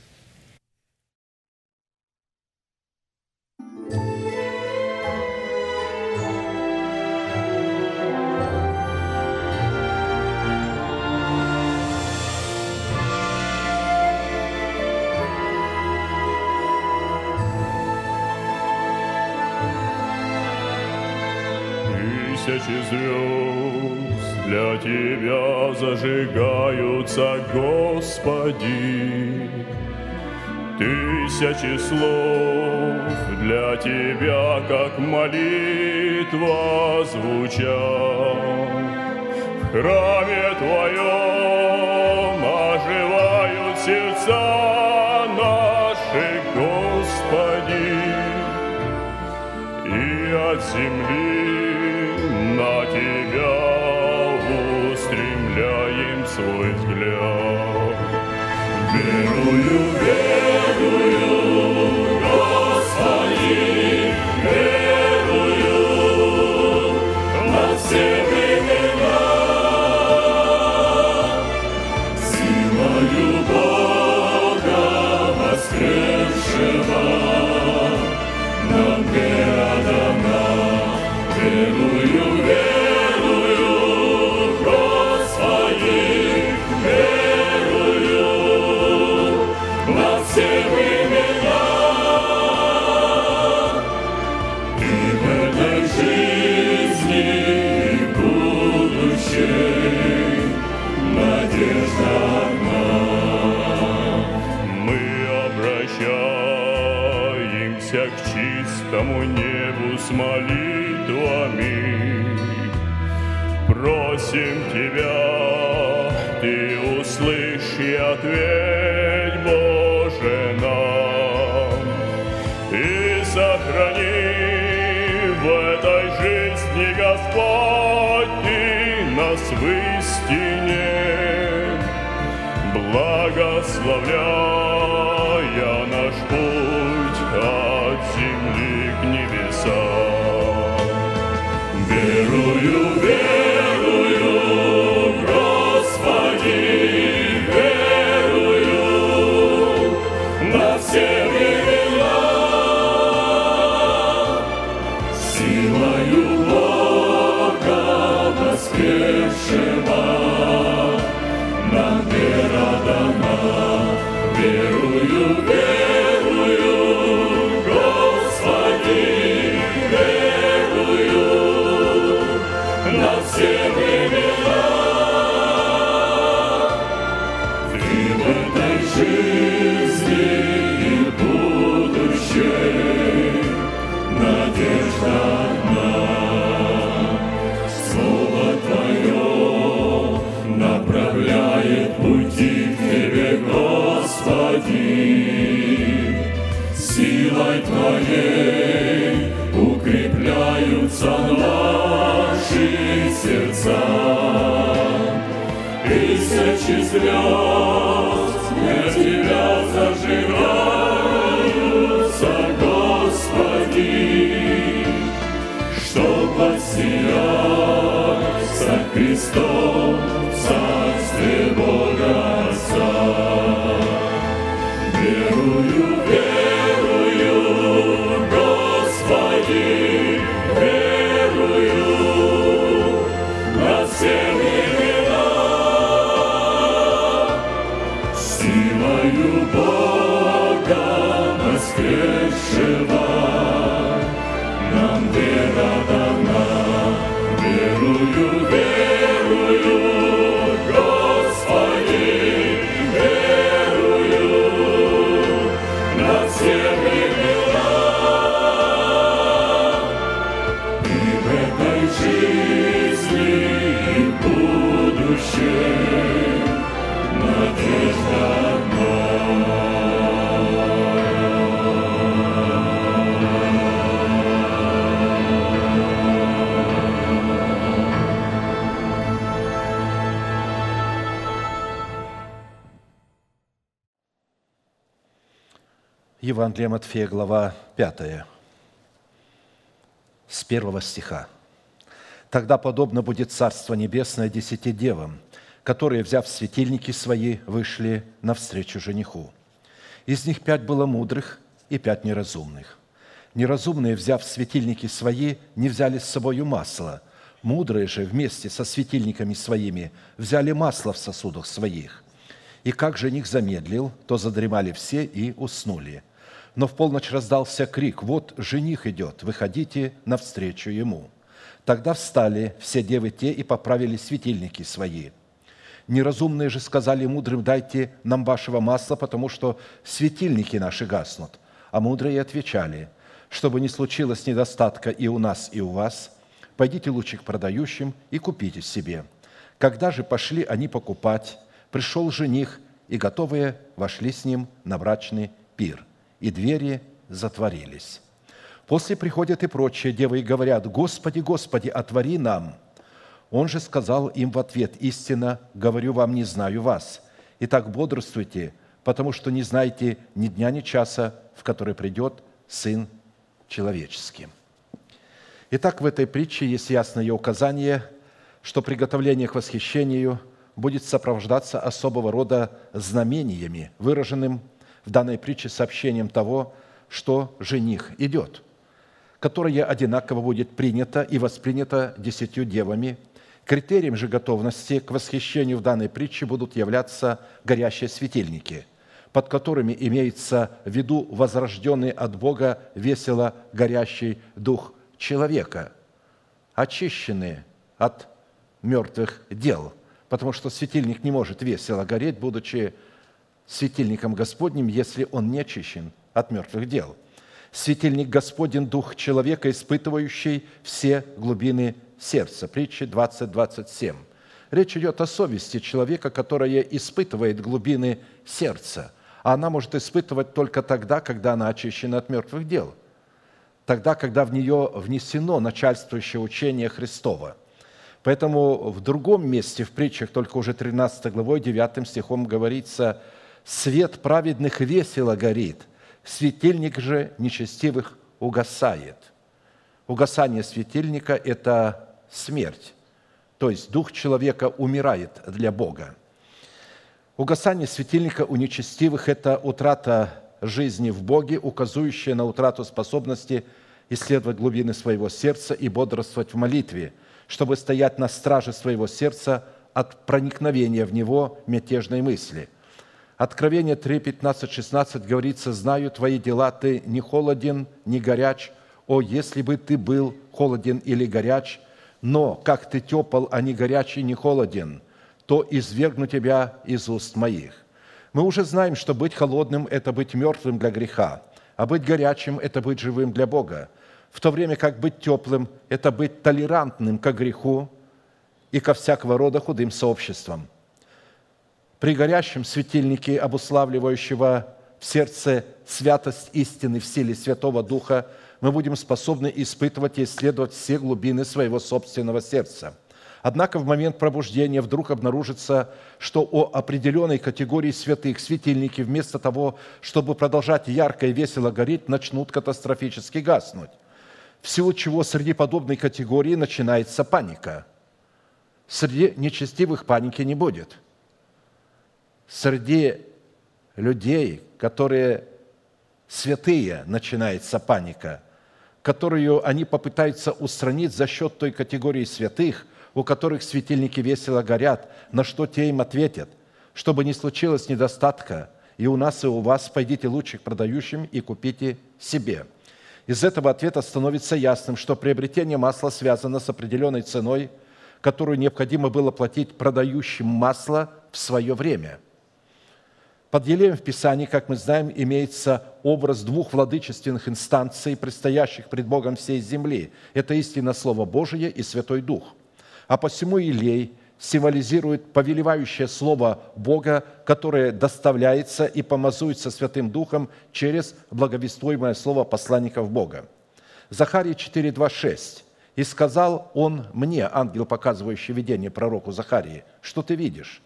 Тысячи звезд для Тебя зажигаются, Господи. Тысячи слов для Тебя, как молитва звучат. В храме Твоем оживают сердца наши, Господи, и от земли Евангелие Матфея, глава 5, с первого стиха. «Тогда подобно будет Царство Небесное десяти девам, которые, взяв светильники свои, вышли навстречу жениху. Из них пять было мудрых и пять неразумных. Неразумные, взяв светильники свои, не взяли с собою масла. Мудрые же вместе со светильниками своими взяли масло в сосудах своих. И как жених замедлил, то задремали все и уснули. Но в полночь раздался крик, «Вот жених идет, выходите навстречу ему». Тогда встали все девы те и поправили светильники свои. Неразумные же сказали мудрым, «Дайте нам вашего масла, потому что светильники наши гаснут». А мудрые отвечали, «Чтобы не случилось недостатка и у нас, и у вас, пойдите лучше к продающим и купите себе». Когда же пошли они покупать, пришел жених, и готовые вошли с ним на брачный пир, и двери затворились. После приходят и прочие девы и говорят, «Господи, Господи, отвори нам!» Он же сказал им в ответ, «Истинно, говорю вам, не знаю вас. Итак, бодрствуйте, потому что не знаете ни дня, ни часа, в который придет Сын Человеческий». Итак, в этой притче есть ясное указание, что приготовление к восхищению будет сопровождаться особого рода знамениями, выраженным в данной притче сообщением того, что жених идет, которое одинаково будет принято и воспринято десятью девами. Критерием же готовности к восхищению в данной притче будут являться горящие светильники, под которыми имеется в виду возрожденный от Бога весело горящий дух человека, очищенный от мертвых дел, потому что светильник не может весело гореть, будучи светильником Господним, если он не очищен от мертвых дел. Светильник Господень – дух человека, испытывающий все глубины сердца. Притча 20.27. Речь идет о совести человека, которая испытывает глубины сердца. А она может испытывать только тогда, когда она очищена от мертвых дел. Тогда, когда в нее внесено начальствующее учение Христова – Поэтому в другом месте, в притчах, только уже 13 главой, 9 стихом говорится, «Свет праведных весело горит, светильник же нечестивых угасает». Угасание светильника – это смерть, то есть дух человека умирает для Бога. Угасание светильника у нечестивых – это утрата жизни в Боге, указывающая на утрату способности исследовать глубины своего сердца и бодрствовать в молитве – чтобы стоять на страже своего сердца от проникновения в него мятежной мысли. Откровение 3, 15, 16 говорится, «Знаю твои дела, ты не холоден, не горяч. О, если бы ты был холоден или горяч, но как ты тепл, а не горяч и не холоден, то извергну тебя из уст моих». Мы уже знаем, что быть холодным – это быть мертвым для греха, а быть горячим – это быть живым для Бога в то время как быть теплым – это быть толерантным к греху и ко всякого рода худым сообществам. При горящем светильнике, обуславливающего в сердце святость истины в силе Святого Духа, мы будем способны испытывать и исследовать все глубины своего собственного сердца. Однако в момент пробуждения вдруг обнаружится, что о определенной категории святых светильники вместо того, чтобы продолжать ярко и весело гореть, начнут катастрофически гаснуть. В силу чего среди подобной категории начинается паника. Среди нечестивых паники не будет. Среди людей, которые святые, начинается паника, которую они попытаются устранить за счет той категории святых, у которых светильники весело горят, на что те им ответят, чтобы не случилось недостатка, и у нас, и у вас пойдите лучше к продающим и купите себе. Из этого ответа становится ясным, что приобретение масла связано с определенной ценой, которую необходимо было платить продающим масло в свое время – под Елеем в Писании, как мы знаем, имеется образ двух владычественных инстанций, предстоящих пред Богом всей земли. Это истинно Слово Божие и Святой Дух. А посему Илей символизирует повелевающее Слово Бога, которое доставляется и помазуется Святым Духом через благовествуемое Слово посланников Бога. Захария 4.2.6. «И сказал он мне, ангел, показывающий видение пророку Захарии, что ты видишь?»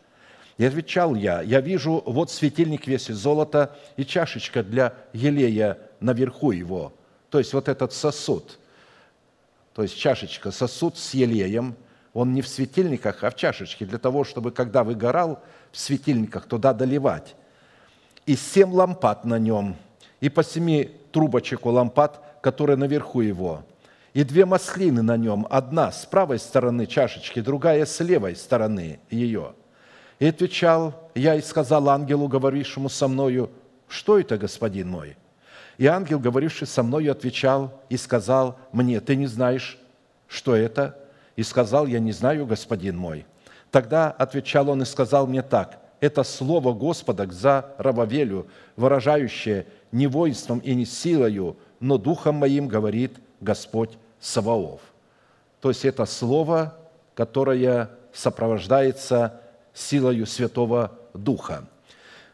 И отвечал я, я вижу, вот светильник весь из золота и чашечка для елея наверху его. То есть вот этот сосуд, то есть чашечка, сосуд с елеем, он не в светильниках, а в чашечке, для того, чтобы, когда выгорал в светильниках, туда доливать. И семь лампад на нем, и по семи трубочек у лампад, которые наверху его, и две маслины на нем, одна с правой стороны чашечки, другая с левой стороны ее – и отвечал я и сказал ангелу, говорившему со мною, что это, господин мой? И ангел, говоривший со мною, отвечал и сказал мне, ты не знаешь, что это? И сказал, я не знаю, господин мой. Тогда отвечал он и сказал мне так, это слово Господа за Рававелю, выражающее не воинством и не силою, но духом моим говорит Господь Саваоф. То есть это слово, которое сопровождается силою Святого Духа.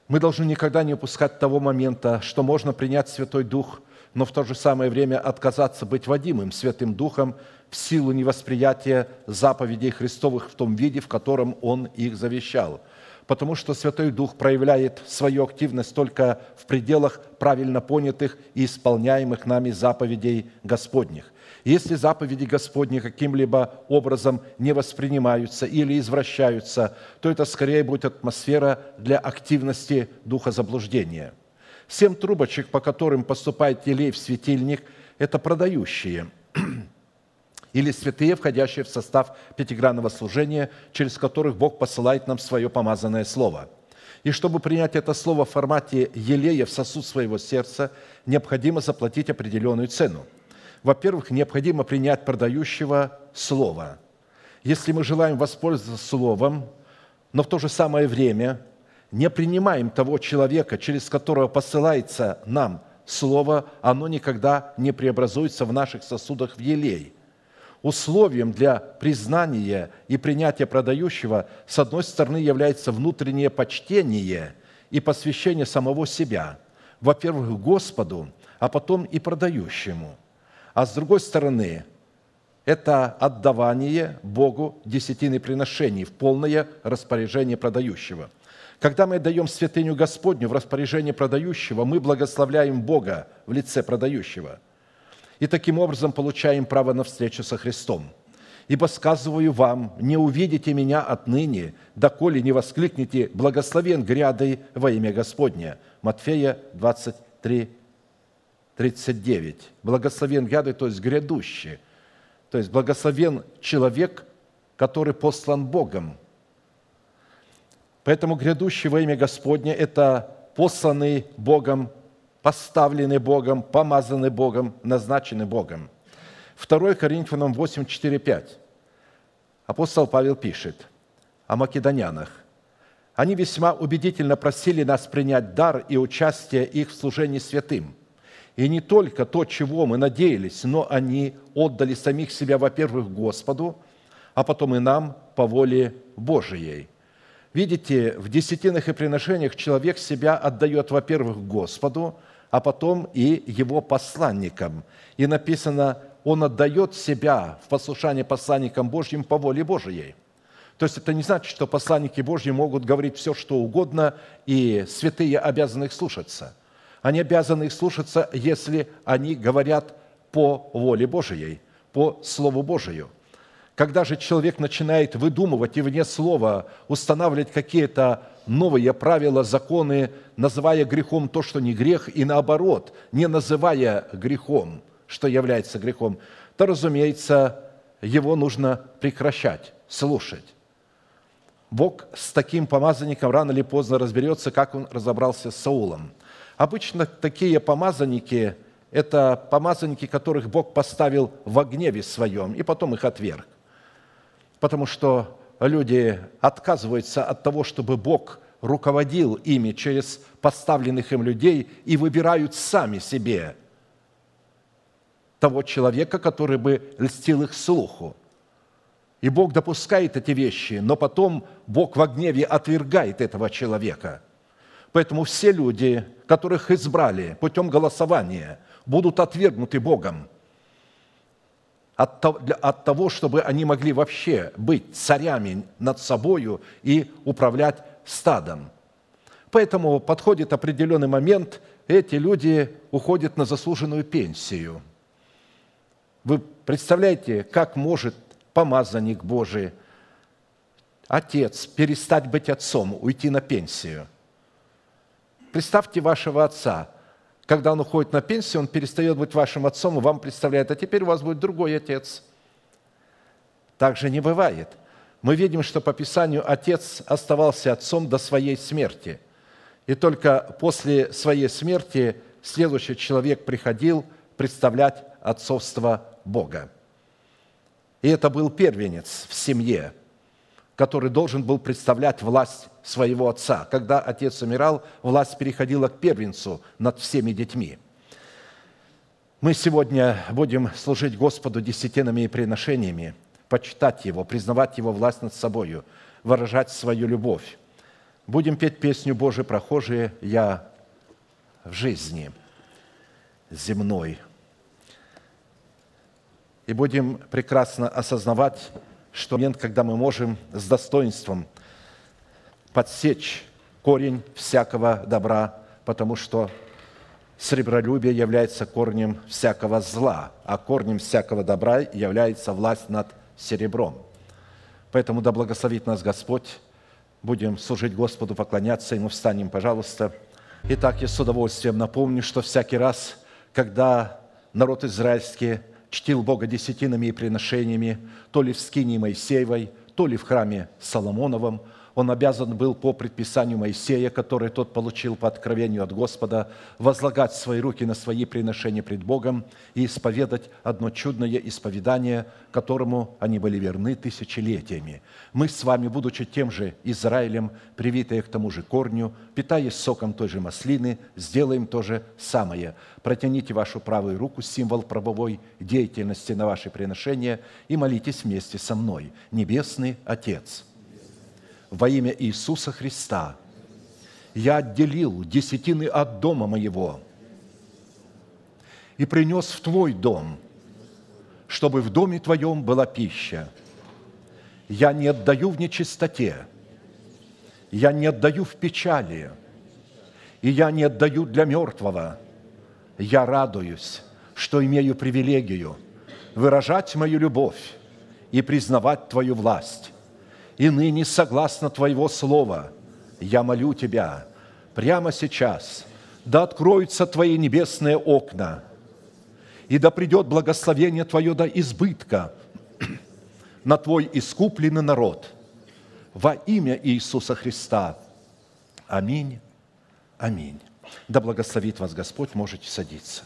Мы должны никогда не упускать того момента, что можно принять Святой Дух, но в то же самое время отказаться быть водимым Святым Духом в силу невосприятия заповедей Христовых в том виде, в котором Он их завещал. Потому что Святой Дух проявляет свою активность только в пределах правильно понятых и исполняемых нами заповедей Господних – если заповеди Господни каким-либо образом не воспринимаются или извращаются, то это скорее будет атмосфера для активности духа заблуждения. Семь трубочек, по которым поступает елей в светильник, это продающие или святые, входящие в состав пятигранного служения, через которых Бог посылает нам свое помазанное слово – и чтобы принять это слово в формате елея в сосуд своего сердца, необходимо заплатить определенную цену – во-первых, необходимо принять продающего слова. Если мы желаем воспользоваться словом, но в то же самое время не принимаем того человека, через которого посылается нам слово, оно никогда не преобразуется в наших сосудах в елей. Условием для признания и принятия продающего, с одной стороны, является внутреннее почтение и посвящение самого себя, во-первых, Господу, а потом и продающему – а с другой стороны, это отдавание Богу десятины приношений в полное распоряжение продающего. Когда мы даем святыню Господню в распоряжение продающего, мы благословляем Бога в лице продающего. И таким образом получаем право на встречу со Христом. «Ибо сказываю вам, не увидите меня отныне, доколе не воскликнете «Благословен грядой во имя Господне». Матфея 23, 39. Благословен гряды, то есть грядущий. То есть благословен человек, который послан Богом. Поэтому грядущий во имя Господне – это посланный Богом, поставленный Богом, помазанный Богом, назначенный Богом. 2 Коринфянам 8, 4, 5. Апостол Павел пишет о македонянах. Они весьма убедительно просили нас принять дар и участие их в служении святым – и не только то, чего мы надеялись, но они отдали самих себя, во-первых, Господу, а потом и нам по воле Божией. Видите, в десятинных и приношениях человек себя отдает, во-первых, Господу, а потом и его посланникам. И написано, он отдает себя в послушание посланникам Божьим по воле Божией. То есть это не значит, что посланники Божьи могут говорить все, что угодно, и святые обязаны их слушаться. Они обязаны их слушаться, если они говорят по воле Божией, по Слову Божию. Когда же человек начинает выдумывать и вне слова устанавливать какие-то новые правила, законы, называя грехом то, что не грех, и наоборот, не называя грехом, что является грехом, то, разумеется, его нужно прекращать, слушать. Бог с таким помазанником рано или поздно разберется, как он разобрался с Саулом. Обычно такие помазанники – это помазанники, которых Бог поставил в гневе своем, и потом их отверг. Потому что люди отказываются от того, чтобы Бог руководил ими через поставленных им людей и выбирают сами себе того человека, который бы льстил их слуху. И Бог допускает эти вещи, но потом Бог в гневе отвергает этого человека. Поэтому все люди, которых избрали путем голосования, будут отвергнуты Богом от того, чтобы они могли вообще быть царями над собою и управлять стадом. Поэтому подходит определенный момент, эти люди уходят на заслуженную пенсию – вы представляете, как может помазанник Божий, отец, перестать быть отцом, уйти на пенсию? Представьте вашего отца. Когда он уходит на пенсию, он перестает быть вашим отцом и вам представляет, а теперь у вас будет другой отец. Так же не бывает. Мы видим, что по Писанию отец оставался отцом до своей смерти. И только после своей смерти следующий человек приходил представлять отцовство Бога. И это был первенец в семье, который должен был представлять власть своего отца. Когда отец умирал, власть переходила к первенцу над всеми детьми. Мы сегодня будем служить Господу десятинами и приношениями, почитать Его, признавать Его власть над собою, выражать свою любовь. Будем петь песню «Божий прохожие, я в жизни земной» и будем прекрасно осознавать, что момент, когда мы можем с достоинством подсечь корень всякого добра, потому что сребролюбие является корнем всякого зла, а корнем всякого добра является власть над серебром. Поэтому да благословит нас Господь, будем служить Господу, поклоняться Ему, встанем, пожалуйста. Итак, я с удовольствием напомню, что всякий раз, когда народ израильский чтил Бога десятинами и приношениями, то ли в скинии Моисеевой, то ли в храме Соломоновом – он обязан был по предписанию Моисея, который тот получил по откровению от Господа, возлагать свои руки на свои приношения пред Богом и исповедать одно чудное исповедание, которому они были верны тысячелетиями. Мы с вами, будучи тем же Израилем, привитые к тому же корню, питаясь соком той же маслины, сделаем то же самое. Протяните вашу правую руку, символ правовой деятельности на ваши приношения, и молитесь вместе со мной. Небесный Отец – во имя Иисуса Христа я отделил десятины от дома моего и принес в Твой дом, чтобы в доме Твоем была пища. Я не отдаю в нечистоте, я не отдаю в печали, и я не отдаю для мертвого. Я радуюсь, что имею привилегию выражать мою любовь и признавать Твою власть и ныне, согласно Твоего Слова, я молю Тебя прямо сейчас, да откроются Твои небесные окна, и да придет благословение Твое до избытка на Твой искупленный народ во имя Иисуса Христа. Аминь. Аминь. Да благословит вас Господь, можете садиться.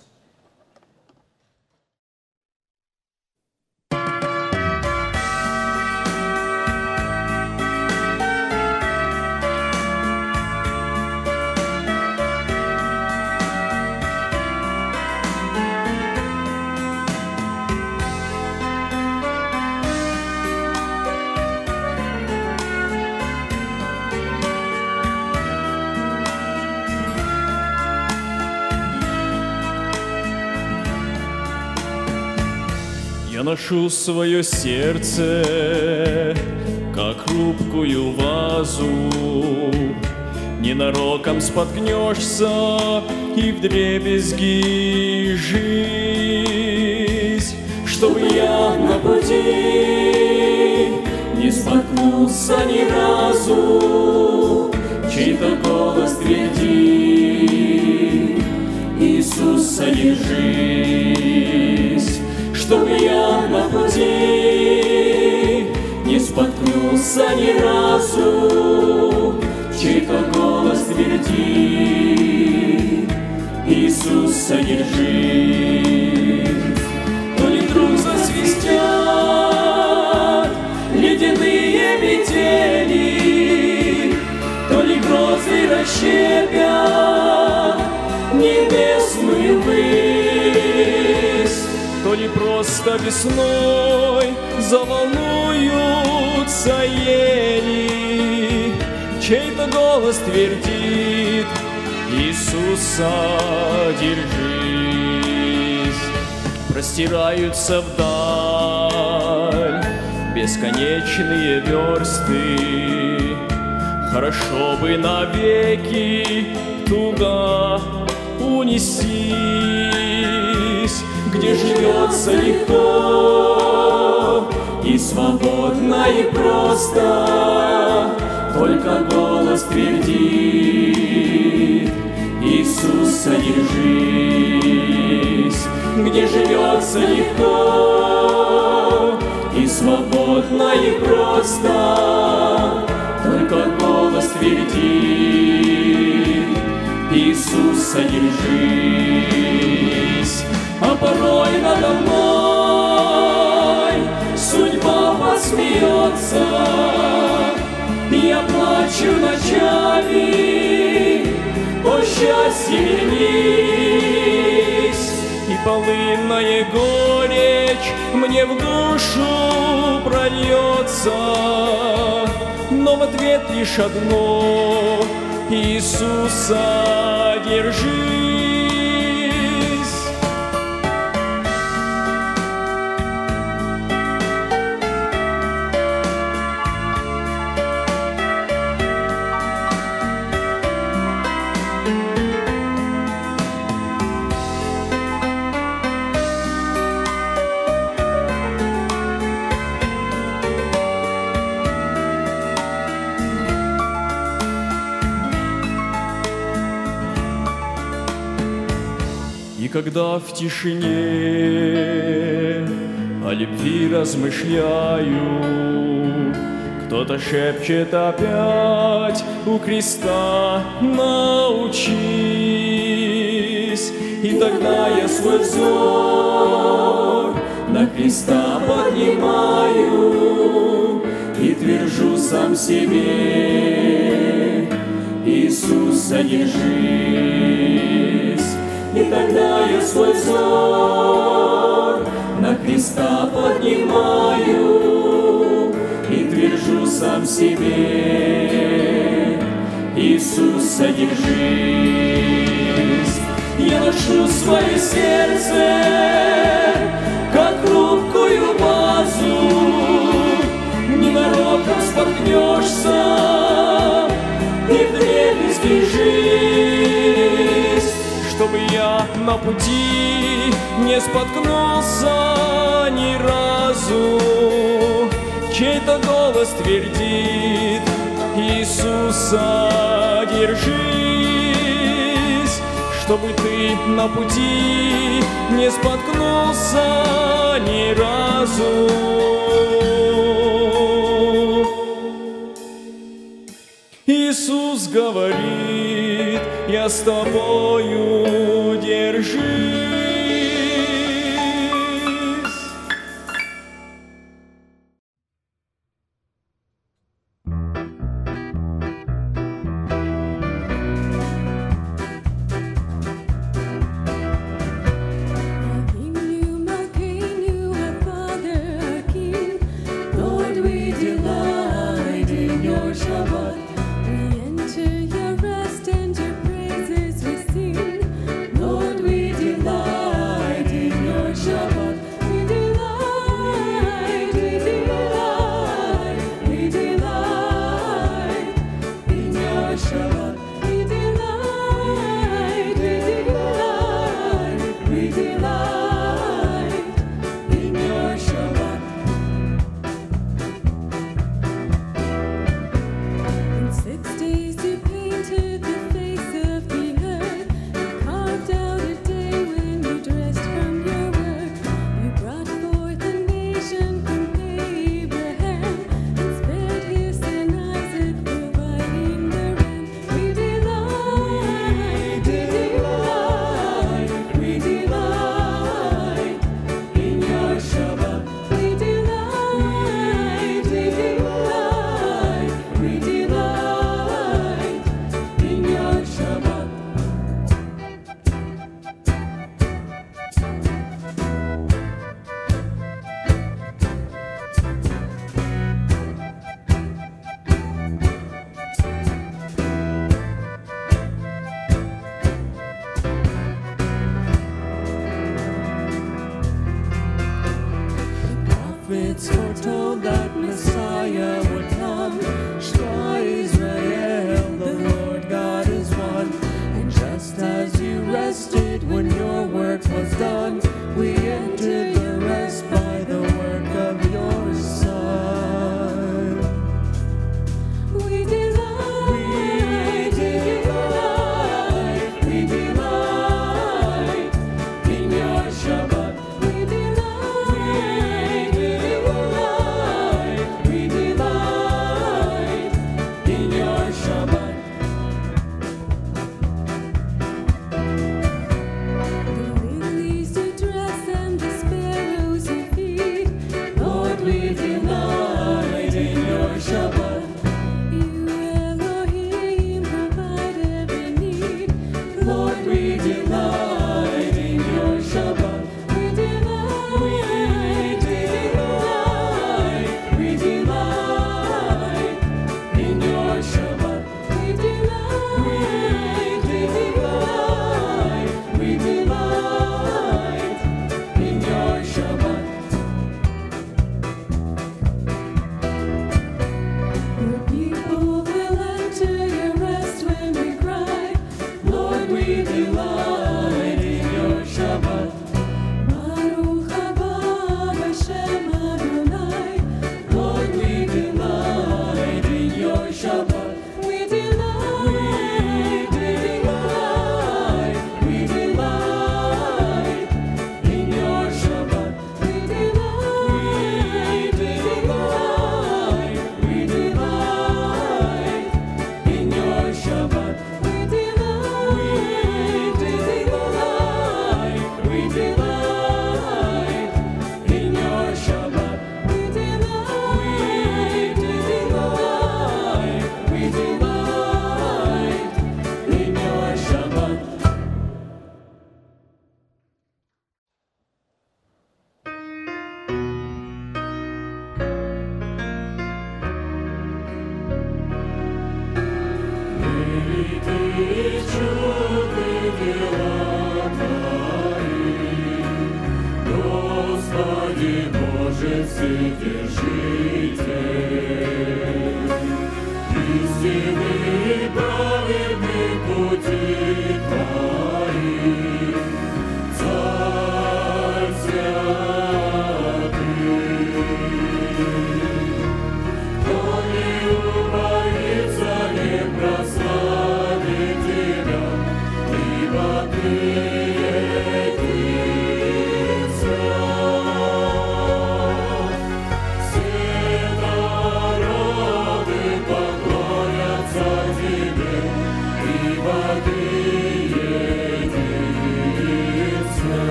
Ношу свое сердце, как хрупкую вазу. Ненароком споткнешься и в дребезги жизнь, чтобы я на пути не споткнулся ни разу, чей-то голос твердит, Иисус, содержись, чтобы я на пути. Не споткнулся ни разу, чей-то голос твердит, Иисус, содержись. То ли вдруг засвистят ледяные метели, то ли грозы расщепят то ли просто весной заволнуются ели, чей-то голос твердит, Иисуса держись. Простираются вдаль бесконечные версты, Хорошо бы навеки туда унестись, Где живется легко и свободно и просто, Только голос твердит, Иисус, содержись, Где живется легко и свободно и просто, Только голос твердит, Иисус, содержись. Порой надо мной. Судьба посмеется, Я плачу ночами, о счастье вернись. И полынная горечь мне в душу прольется, Но в ответ лишь одно — Иисуса держись. И когда в тишине о любви размышляю, кто-то шепчет опять у креста научись. И тогда я свой взор на креста поднимаю и твержу сам себе, Иисус, содержись. И тогда я свой взор. На креста поднимаю и твержу сам себе, Иисус, содержись. Я ношу свое сердце, как хрупкую вазу, ненароком споткнешься чтобы я на пути не споткнулся ни разу. Чей-то голос твердит, Иисуса держись, чтобы ты на пути не споткнулся ни разу. Иисус говорит, с тобою держись.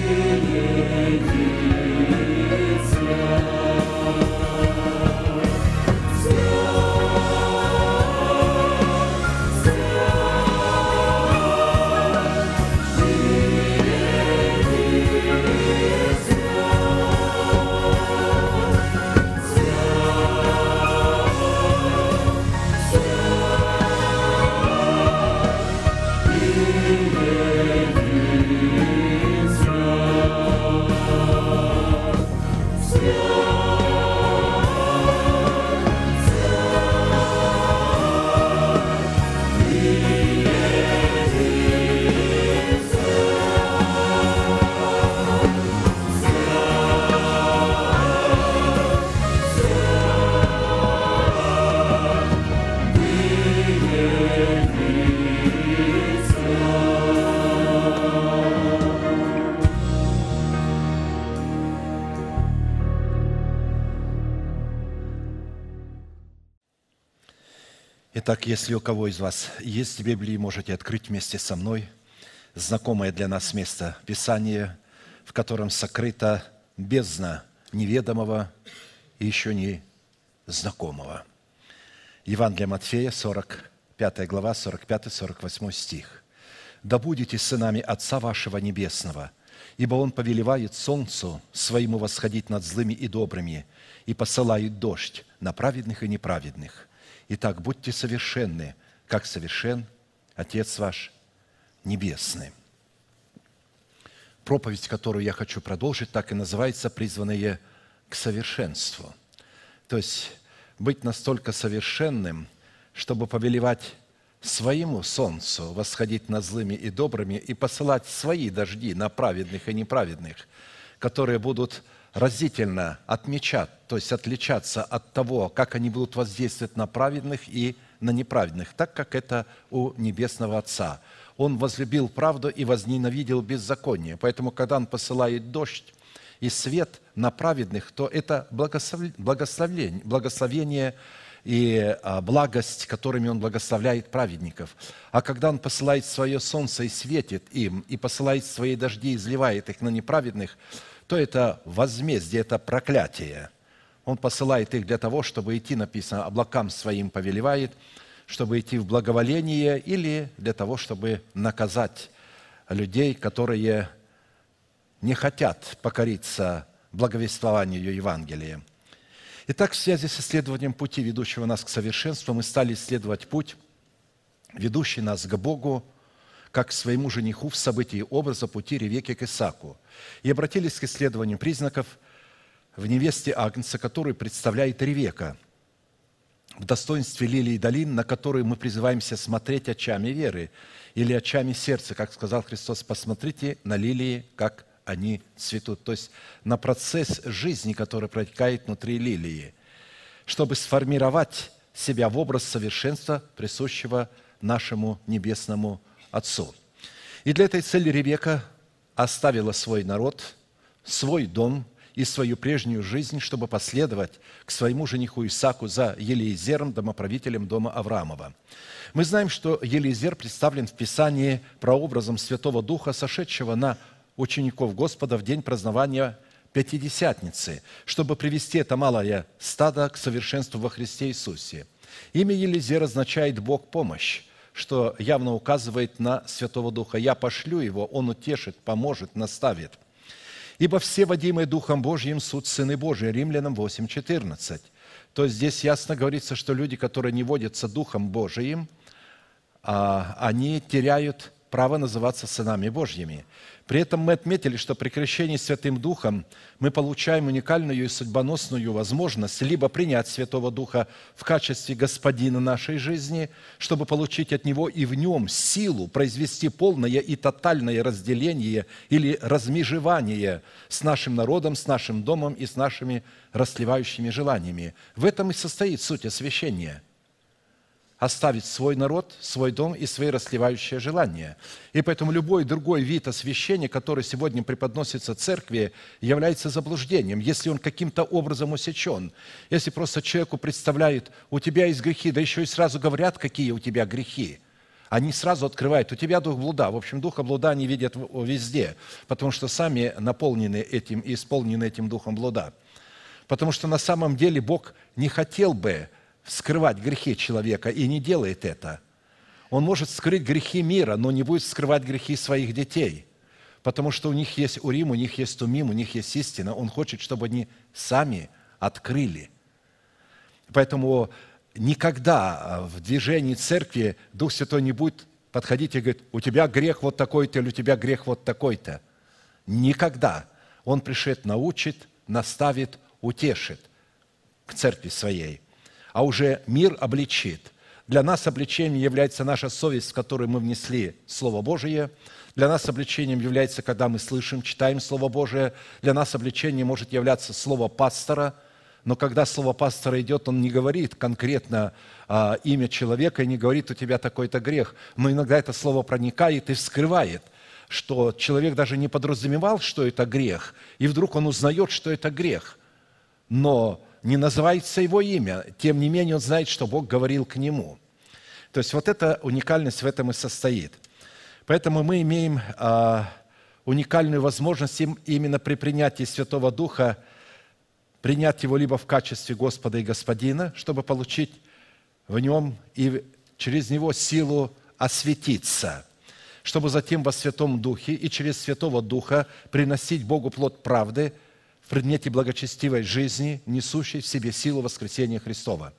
yeah you. Итак, если у кого из вас есть Библии, можете открыть вместе со мной знакомое для нас место Писания, в котором сокрыта бездна неведомого и еще не знакомого. Евангелие Матфея, 45 глава, 45-48 стих. «Да будете сынами Отца вашего Небесного, ибо Он повелевает солнцу своему восходить над злыми и добрыми, и посылает дождь на праведных и неправедных. Итак, будьте совершенны, как совершен Отец ваш Небесный». Проповедь, которую я хочу продолжить, так и называется «Призванные к совершенству». То есть быть настолько совершенным, чтобы повелевать своему солнцу восходить над злыми и добрыми и посылать свои дожди на праведных и неправедных, которые будут разительно отмечать, то есть отличаться от того, как они будут воздействовать на праведных и на неправедных, так как это у Небесного Отца. Он возлюбил правду и возненавидел беззаконие. Поэтому, когда Он посылает дождь и свет на праведных, то это благослов- благословление, благословение и а, благость, которыми Он благословляет праведников. А когда Он посылает свое солнце и светит им, и посылает свои дожди и изливает их на неправедных, то это возмездие, это проклятие. Он посылает их для того, чтобы идти, написано, облакам своим повелевает, чтобы идти в благоволение или для того, чтобы наказать людей, которые не хотят покориться благовествованию Евангелия. Итак, в связи с исследованием пути, ведущего нас к совершенству, мы стали исследовать путь, ведущий нас к Богу, как к своему жениху в событии образа пути Ревеки к Исаку. И обратились к исследованию признаков в невесте Агнца, которую представляет Ревека, в достоинстве лилии долин, на которые мы призываемся смотреть очами веры или очами сердца, как сказал Христос, посмотрите на лилии, как они цветут. То есть на процесс жизни, который протекает внутри лилии, чтобы сформировать себя в образ совершенства, присущего нашему Небесному Отцу. И для этой цели Ревека оставила свой народ, свой дом и свою прежнюю жизнь, чтобы последовать к своему жениху Исаку за Елиезером, домоправителем дома Авраамова. Мы знаем, что Елиезер представлен в Писании прообразом Святого Духа, сошедшего на учеников Господа в день празднования Пятидесятницы, чтобы привести это малое стадо к совершенству во Христе Иисусе. Имя Елизер означает «Бог помощь», что явно указывает на Святого Духа. «Я пошлю его, он утешит, поможет, наставит». «Ибо все, водимые Духом Божьим, суд Сыны Божии» Римлянам 8,14. То есть здесь ясно говорится, что люди, которые не водятся Духом Божиим, а, они теряют право называться сынами Божьими. При этом мы отметили, что при крещении Святым Духом мы получаем уникальную и судьбоносную возможность либо принять Святого Духа в качестве Господина нашей жизни, чтобы получить от Него и в Нем силу произвести полное и тотальное разделение или размежевание с нашим народом, с нашим домом и с нашими расливающими желаниями. В этом и состоит суть освящения – оставить свой народ, свой дом и свои расливающие желания. И поэтому любой другой вид освящения, который сегодня преподносится церкви, является заблуждением, если он каким-то образом усечен. Если просто человеку представляют, у тебя есть грехи, да еще и сразу говорят, какие у тебя грехи. Они сразу открывают, у тебя дух блуда. В общем, духа блуда они видят везде, потому что сами наполнены этим и исполнены этим духом блуда. Потому что на самом деле Бог не хотел бы, скрывать грехи человека и не делает это. Он может скрыть грехи мира, но не будет скрывать грехи своих детей, потому что у них есть Урим, у них есть Тумим, у них есть истина. Он хочет, чтобы они сами открыли. Поэтому никогда в движении церкви Дух Святой не будет подходить и говорить, у тебя грех вот такой-то или у тебя грех вот такой-то. Никогда. Он пришед, научит, наставит, утешит к церкви своей, а уже мир обличит. Для нас обличением является наша совесть, в которую мы внесли Слово Божие. Для нас обличением является, когда мы слышим, читаем Слово Божие. Для нас обличением может являться Слово пастора – но когда слово пастора идет, он не говорит конкретно а, имя человека и не говорит, у тебя такой-то грех. Но иногда это слово проникает и вскрывает, что человек даже не подразумевал, что это грех, и вдруг он узнает, что это грех. Но не называется его имя, тем не менее он знает, что Бог говорил к нему. То есть вот эта уникальность в этом и состоит. Поэтому мы имеем а, уникальную возможность им- именно при принятии Святого Духа принять Его либо в качестве Господа и Господина, чтобы получить в Нем и через Него силу осветиться, чтобы затем во Святом Духе и через Святого Духа приносить Богу плод правды предмете благочестивой жизни, несущей в себе силу воскресения Христова.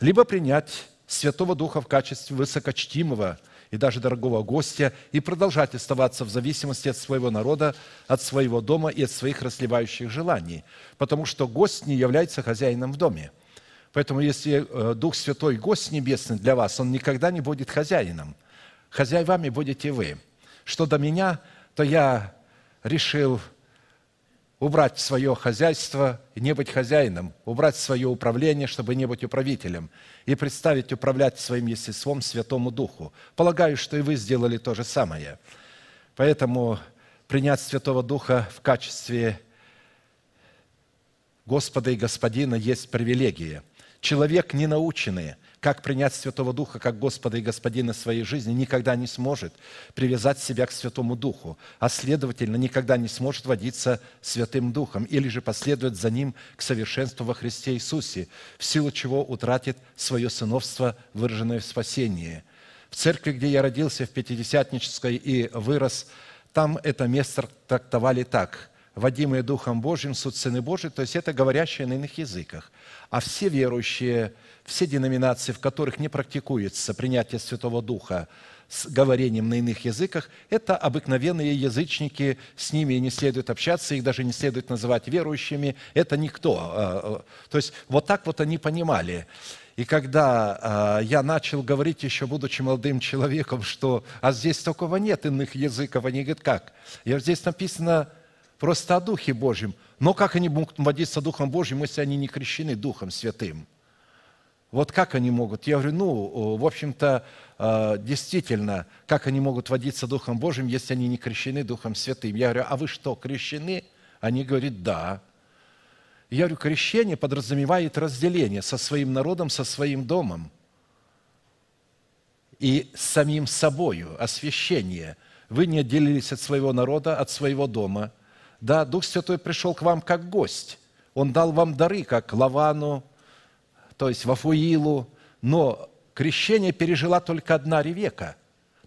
Либо принять Святого Духа в качестве высокочтимого и даже дорогого гостя и продолжать оставаться в зависимости от своего народа, от своего дома и от своих расливающих желаний, потому что гость не является хозяином в доме. Поэтому если э, Дух Святой гость небесный для вас, он никогда не будет хозяином. Хозяевами будете вы. Что до меня, то я решил убрать свое хозяйство и не быть хозяином, убрать свое управление, чтобы не быть управителем, и представить управлять своим естеством Святому Духу. Полагаю, что и вы сделали то же самое. Поэтому принять Святого Духа в качестве Господа и Господина есть привилегия. Человек, не наученный, как принять Святого Духа как Господа и Господина своей жизни, никогда не сможет привязать себя к Святому Духу, а следовательно, никогда не сможет водиться Святым Духом или же последовать за Ним к совершенству во Христе Иисусе, в силу чего утратит свое сыновство, выраженное в спасении. В церкви, где я родился, в Пятидесятнической и вырос, там это место трактовали так – водимые Духом Божьим, суд Сыны Божии, то есть это говорящие на иных языках. А все верующие, все деноминации, в которых не практикуется принятие Святого Духа с говорением на иных языках, это обыкновенные язычники, с ними не следует общаться, их даже не следует называть верующими, это никто. А, То есть вот так вот они понимали. И когда а, я начал говорить, еще будучи молодым человеком, что «а здесь такого нет иных языков», они говорят, как? Я здесь написано просто о Духе Божьем. Но как они могут водиться Духом Божьим, если они не крещены Духом Святым? Вот как они могут? Я говорю, ну, в общем-то, э, действительно, как они могут водиться Духом Божьим, если они не крещены Духом Святым? Я говорю, а вы что, крещены? Они говорят, да. Я говорю, крещение подразумевает разделение со своим народом, со своим домом и самим собою, освящение. Вы не отделились от своего народа, от своего дома. Да, Дух Святой пришел к вам как гость. Он дал вам дары, как Лавану, то есть Вафуилу, но крещение пережила только одна Ревека.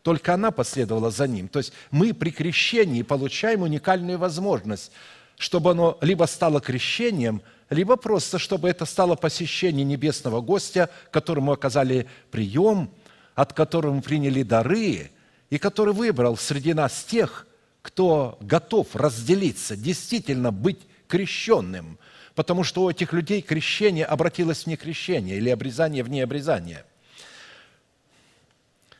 Только она последовала за ним. То есть мы при крещении получаем уникальную возможность, чтобы оно либо стало крещением, либо просто, чтобы это стало посещение небесного гостя, которому оказали прием, от которого мы приняли дары, и который выбрал среди нас тех, кто готов разделиться, действительно быть крещенным, потому что у этих людей крещение обратилось в некрещение или обрезание в необрезание.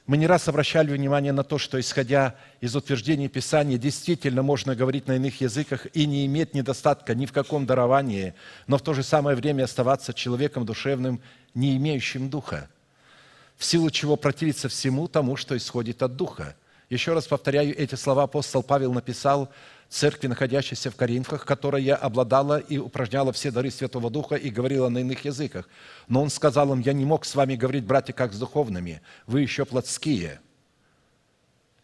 Мы не раз обращали внимание на то, что, исходя из утверждений Писания, действительно можно говорить на иных языках и не иметь недостатка ни в каком даровании, но в то же самое время оставаться человеком душевным, не имеющим духа, в силу чего противиться всему тому, что исходит от духа. Еще раз повторяю, эти слова апостол Павел написал церкви, находящейся в Коринфах, которая обладала и упражняла все дары Святого Духа и говорила на иных языках. Но он сказал им, я не мог с вами говорить, братья, как с духовными, вы еще плотские,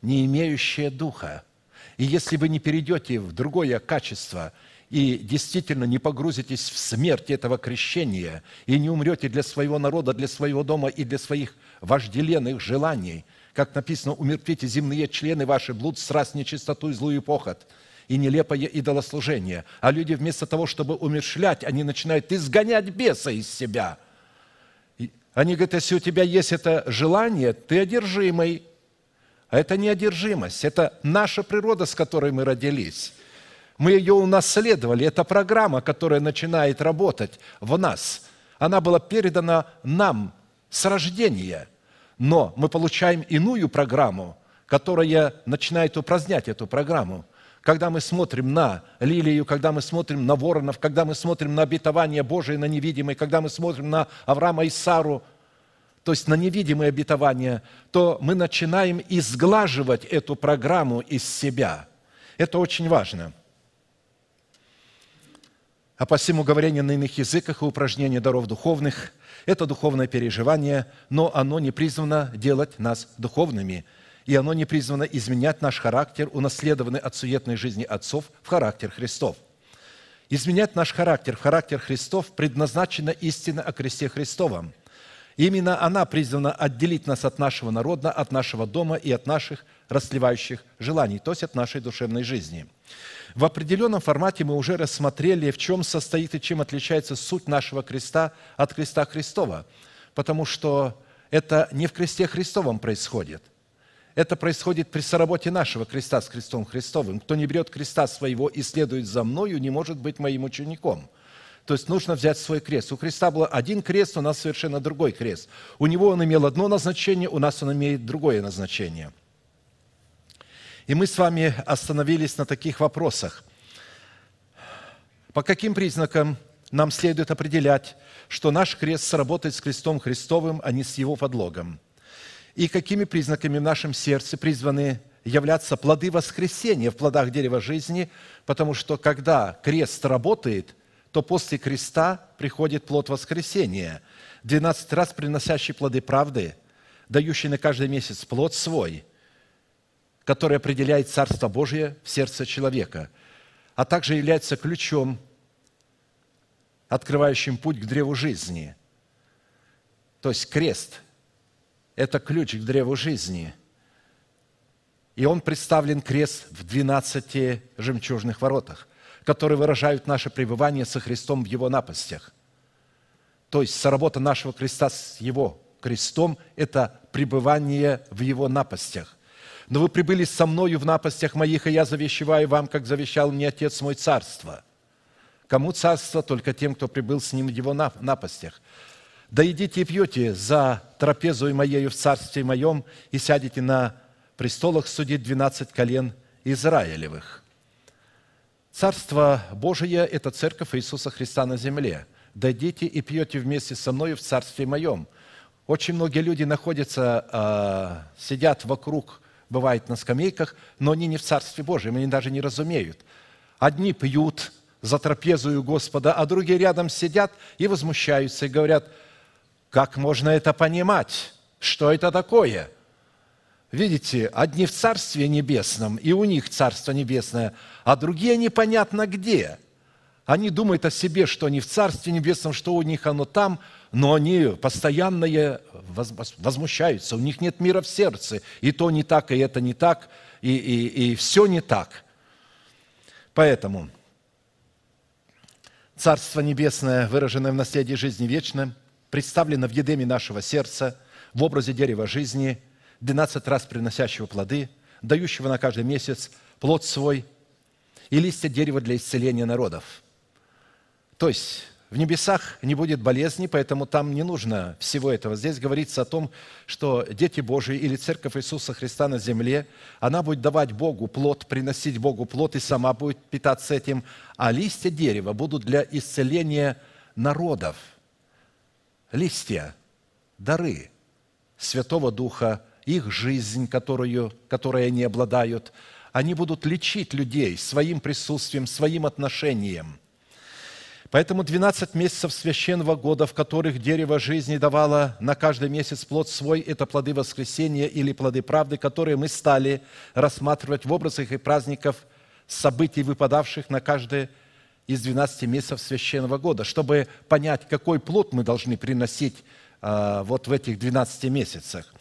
не имеющие Духа. И если вы не перейдете в другое качество и действительно не погрузитесь в смерть этого крещения и не умрете для своего народа, для своего дома и для своих вожделенных желаний, как написано, умертвите земные члены ваши, блуд, страсть, нечистоту и злую похоть, и нелепое идолослужение. А люди вместо того, чтобы умершлять, они начинают изгонять беса из себя. Они говорят, если у тебя есть это желание, ты одержимый. А это не одержимость, это наша природа, с которой мы родились. Мы ее унаследовали. Это программа, которая начинает работать в нас. Она была передана нам с рождения. Но мы получаем иную программу, которая начинает упразднять эту программу. Когда мы смотрим на лилию, когда мы смотрим на воронов, когда мы смотрим на обетование Божие, на невидимое, когда мы смотрим на Авраама и Сару, то есть на невидимые обетования, то мы начинаем изглаживать эту программу из себя. Это очень важно. А посему говорение на иных языках и упражнение даров духовных – это духовное переживание, но оно не призвано делать нас духовными, и оно не призвано изменять наш характер, унаследованный от суетной жизни отцов, в характер Христов. Изменять наш характер в характер Христов предназначена истина о кресте Христовом. Именно она призвана отделить нас от нашего народа, от нашего дома и от наших расливающих желаний, то есть от нашей душевной жизни. В определенном формате мы уже рассмотрели, в чем состоит и чем отличается суть нашего креста от креста Христова, потому что это не в кресте Христовом происходит – это происходит при соработе нашего креста с крестом Христовым. Кто не берет креста своего и следует за мною, не может быть моим учеником. То есть нужно взять свой крест. У Христа был один крест, у нас совершенно другой крест. У него он имел одно назначение, у нас он имеет другое назначение. И мы с вами остановились на таких вопросах. По каким признакам нам следует определять, что наш крест сработает с крестом Христовым, а не с его подлогом? и какими признаками в нашем сердце призваны являться плоды воскресения в плодах дерева жизни, потому что когда крест работает, то после креста приходит плод воскресения, 12 раз приносящий плоды правды, дающий на каждый месяц плод свой, который определяет Царство Божие в сердце человека, а также является ключом, открывающим путь к древу жизни. То есть крест – это ключ к древу жизни. И он представлен крест в 12 жемчужных воротах, которые выражают наше пребывание со Христом в Его напастях. То есть соработа нашего креста с Его крестом – это пребывание в Его напастях. Но вы прибыли со мною в напастях моих, и я завещеваю вам, как завещал мне Отец мой царство. Кому царство? Только тем, кто прибыл с ним в его напастях. Да идите и пьете за трапезу моею в царстве моем, и сядете на престолах судить двенадцать колен Израилевых. Царство Божие – это церковь Иисуса Христа на земле. Дойдите и пьете вместе со мною в царстве моем. Очень многие люди находятся, а, сидят вокруг, бывает на скамейках, но они не в Царстве Божьем, они даже не разумеют. Одни пьют за трапезу Господа, а другие рядом сидят и возмущаются, и говорят – как можно это понимать? Что это такое? Видите, одни в Царстве Небесном, и у них Царство Небесное, а другие непонятно где. Они думают о себе, что они в Царстве Небесном, что у них оно там, но они постоянно возмущаются, у них нет мира в сердце, и то не так, и это не так, и, и, и все не так. Поэтому Царство Небесное, выраженное в наследии жизни вечной, представлена в едеме нашего сердца в образе дерева жизни, 12 раз приносящего плоды, дающего на каждый месяц плод свой и листья дерева для исцеления народов. То есть в небесах не будет болезни, поэтому там не нужно всего этого. Здесь говорится о том, что дети Божии или Церковь Иисуса Христа на земле, она будет давать Богу плод, приносить Богу плод и сама будет питаться этим, а листья дерева будут для исцеления народов – листья, дары Святого Духа, их жизнь, которую, которой они обладают, они будут лечить людей своим присутствием, своим отношением. Поэтому 12 месяцев священного года, в которых дерево жизни давало на каждый месяц плод свой, это плоды воскресения или плоды правды, которые мы стали рассматривать в образах и праздников событий, выпадавших на каждый из 12 месяцев священного года, чтобы понять, какой плод мы должны приносить а, вот в этих 12 месяцах.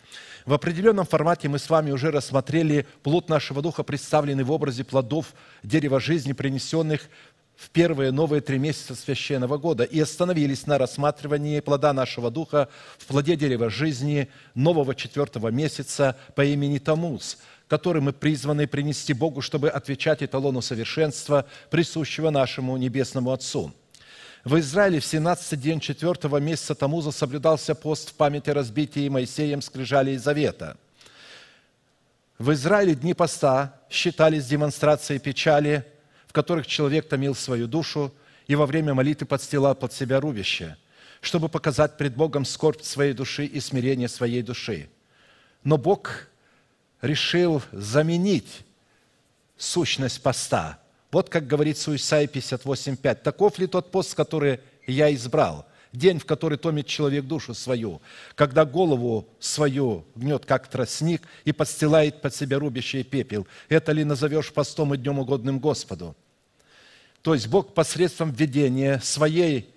В определенном формате мы с вами уже рассмотрели плод нашего духа, представленный в образе плодов дерева жизни, принесенных в первые новые три месяца священного года и остановились на рассматривании плода нашего духа в плоде дерева жизни нового четвертого месяца по имени Тамуз – который мы призваны принести Богу, чтобы отвечать эталону совершенства, присущего нашему Небесному Отцу. В Израиле в 17 день 4 месяца Тамуза соблюдался пост в память о разбитии Моисеем скрижали и завета. В Израиле дни поста считались демонстрацией печали, которых человек томил свою душу и во время молитвы подстилал под себя рубище, чтобы показать пред Богом скорбь своей души и смирение своей души. Но Бог решил заменить сущность поста. Вот как говорится у Исаии 58.5. «Таков ли тот пост, который я избрал? День, в который томит человек душу свою, когда голову свою гнет, как тростник, и подстилает под себя рубящий пепел. Это ли назовешь постом и днем угодным Господу?» То есть Бог посредством введения своей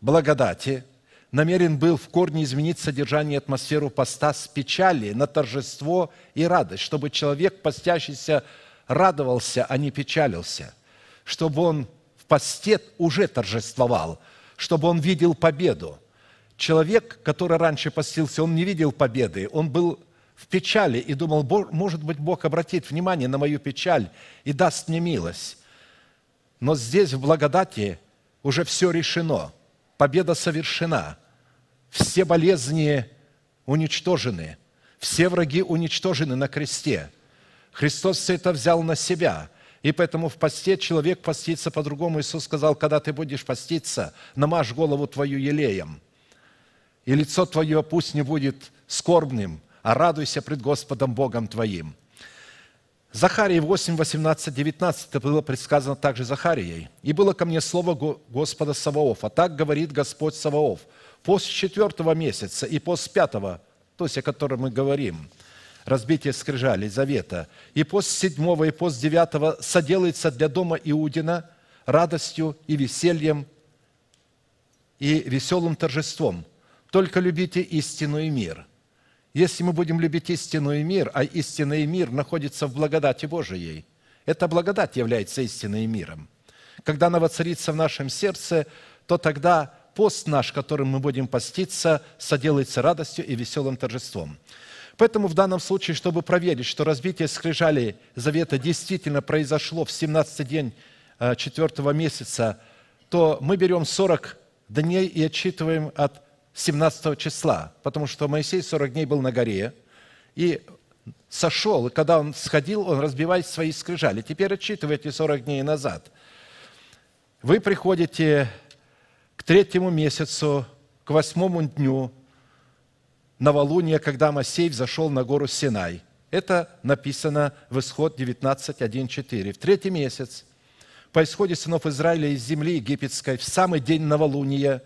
благодати намерен был в корне изменить содержание атмосферу поста с печали на торжество и радость, чтобы человек, постящийся, радовался, а не печалился, чтобы он в посте уже торжествовал, чтобы он видел победу. Человек, который раньше постился, он не видел победы, он был в печали и думал, «Бо- может быть, Бог обратит внимание на мою печаль и даст мне милость. Но здесь, в благодати, уже все решено. Победа совершена. Все болезни уничтожены. Все враги уничтожены на кресте. Христос все это взял на себя. И поэтому в посте человек постится по-другому. Иисус сказал, когда ты будешь поститься, намажь голову твою елеем, и лицо твое пусть не будет скорбным, а радуйся пред Господом Богом твоим. Захарии 8, 18, 19 это было предсказано также Захарией. «И было ко мне слово Го- Господа Саваофа, так говорит Господь Саваоф, пост четвертого месяца и пост пятого, то есть о котором мы говорим, разбитие скрижалей завета, и пост седьмого и пост девятого соделается для дома Иудина радостью и весельем и веселым торжеством. Только любите истину и мир. Если мы будем любить истину и мир, а истина и мир находится в благодати Божией, эта благодать является истиной и миром. Когда она воцарится в нашем сердце, то тогда пост наш, которым мы будем поститься, соделается радостью и веселым торжеством. Поэтому в данном случае, чтобы проверить, что разбитие скрижалей завета действительно произошло в 17 день э, четвертого месяца, то мы берем 40 дней и отчитываем от 17 числа, потому что Моисей 40 дней был на горе, и сошел, и когда он сходил, он разбивает свои скрижали. Теперь отчитывайте 40 дней назад. Вы приходите к третьему месяцу, к восьмому дню новолуния, когда Моисей взошел на гору Синай. Это написано в Исход 19, 1, 4. В третий месяц, по исходе сынов Израиля из земли египетской, в самый день новолуния,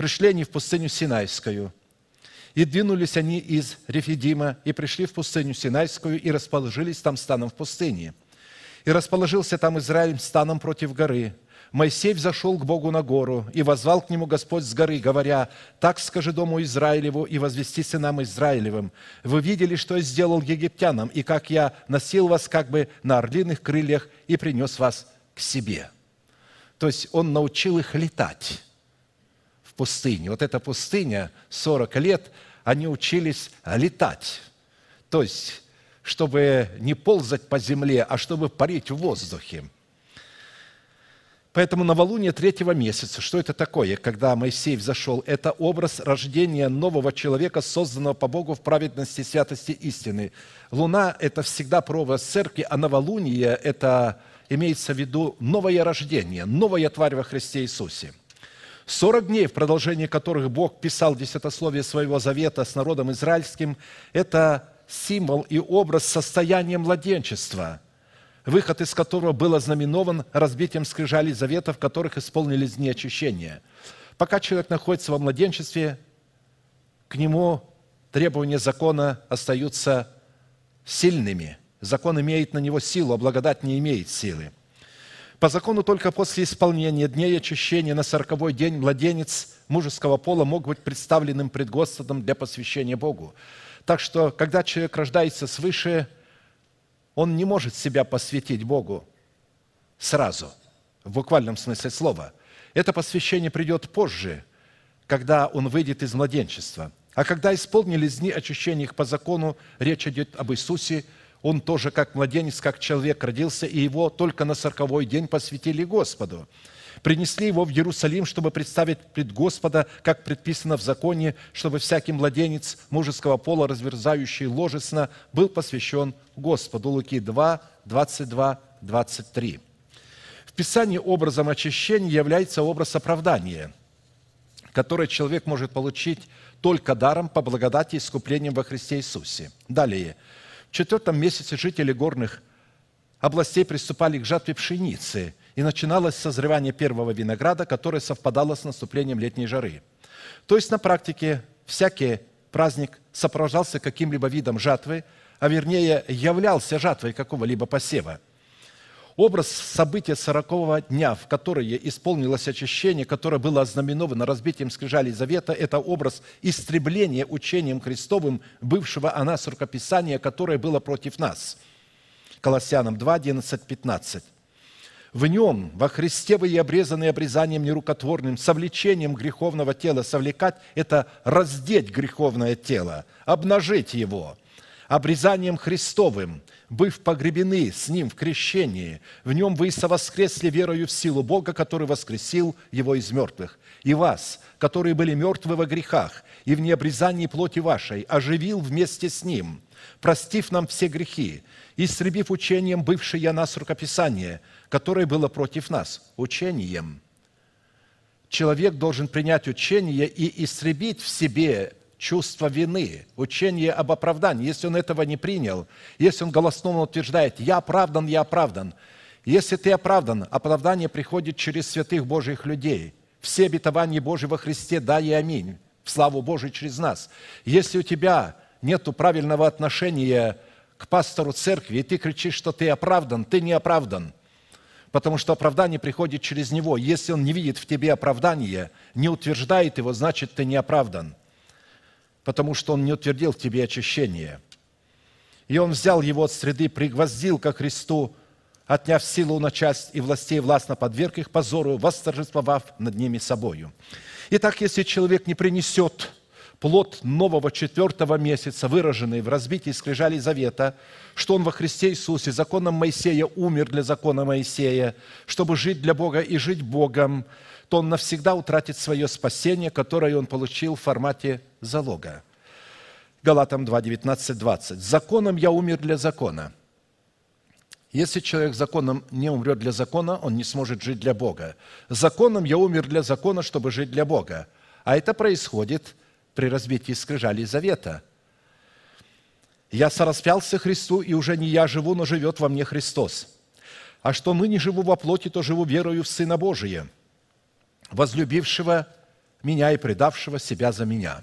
пришли они в пустыню Синайскую. И двинулись они из Рефидима, и пришли в пустыню Синайскую, и расположились там станом в пустыне. И расположился там Израиль станом против горы. Моисей взошел к Богу на гору, и возвал к нему Господь с горы, говоря, «Так скажи дому Израилеву и возвести сынам Израилевым, вы видели, что я сделал египтянам, и как я носил вас как бы на орлиных крыльях и принес вас к себе». То есть он научил их летать пустыне. Вот эта пустыня, 40 лет, они учились летать. То есть, чтобы не ползать по земле, а чтобы парить в воздухе. Поэтому новолуние третьего месяца, что это такое, когда Моисей взошел? Это образ рождения нового человека, созданного по Богу в праведности, святости истины. Луна – это всегда прообраз церкви, а новолуние – это имеется в виду новое рождение, новая тварь во Христе Иисусе. 40 дней, в продолжении которых Бог писал десятословие своего завета с народом израильским, это символ и образ состояния младенчества, выход из которого был ознаменован разбитием скрижалей завета, в которых исполнились дни очищения. Пока человек находится во младенчестве, к нему требования закона остаются сильными. Закон имеет на него силу, а благодать не имеет силы. По закону только после исполнения дней очищения на сороковой день младенец мужеского пола мог быть представленным пред Господом для посвящения Богу. Так что, когда человек рождается свыше, он не может себя посвятить Богу сразу, в буквальном смысле слова. Это посвящение придет позже, когда он выйдет из младенчества. А когда исполнились дни очищения их по закону, речь идет об Иисусе, он тоже как младенец, как человек родился, и его только на сороковой день посвятили Господу. Принесли его в Иерусалим, чтобы представить пред Господа, как предписано в законе, чтобы всякий младенец мужеского пола, разверзающий ложесно, был посвящен Господу. Луки 2, 22, 23. В Писании образом очищения является образ оправдания, который человек может получить только даром по благодати и искуплением во Христе Иисусе. Далее. Четвертом месяце жители горных областей приступали к жатве пшеницы, и начиналось созревание первого винограда, которое совпадало с наступлением летней жары. То есть на практике всякий праздник сопровождался каким-либо видом жатвы, а вернее являлся жатвой какого-либо посева. Образ события сорокового дня, в которое исполнилось очищение, которое было ознаменовано разбитием скрижалей завета, это образ истребления учением Христовым бывшего о нас рукописания, которое было против нас. Колоссянам 2, 11, 15. В нем, во Христе вы и обрезаны обрезанием нерукотворным, совлечением греховного тела. Совлекать – это раздеть греховное тело, обнажить его. Обрезанием Христовым, быв погребены с Ним в крещении, в Нем вы и совоскресли верою в силу Бога, который воскресил Его из мертвых. И вас, которые были мертвы во грехах и в необрезании плоти вашей, оживил вместе с Ним, простив нам все грехи, истребив учением бывшее о нас рукописание, которое было против нас, учением. Человек должен принять учение и истребить в себе чувство вины, учение об оправдании. Если он этого не принял, если он голословно утверждает «я оправдан, я оправдан», если ты оправдан, оправдание приходит через святых Божьих людей. Все обетования Божьи во Христе «да» и «аминь» в славу Божию через нас. Если у тебя нет правильного отношения к пастору церкви, и ты кричишь, что ты оправдан, ты не оправдан. Потому что оправдание приходит через него. Если он не видит в тебе оправдания, не утверждает его, значит, ты не оправдан. Потому что он не утвердил в тебе очищение. И он взял его от среды, пригвоздил ко Христу, отняв силу у начальств и властей, властно подверг их позору, восторжествовав над ними собою. Итак, если человек не принесет плод нового четвертого месяца, выраженный в разбитии скрижалей завета, что он во Христе Иисусе законом Моисея умер для закона Моисея, чтобы жить для Бога и жить Богом, то он навсегда утратит свое спасение, которое он получил в формате залога. Галатам 2, 19, 20. «Законом я умер для закона». Если человек законом не умрет для закона, он не сможет жить для Бога. Законом я умер для закона, чтобы жить для Бога. А это происходит при разбитии скрижалей завета. «Я сораспялся Христу, и уже не я живу, но живет во мне Христос. А что ныне живу во плоти, то живу верою в Сына Божия, возлюбившего меня и предавшего себя за меня».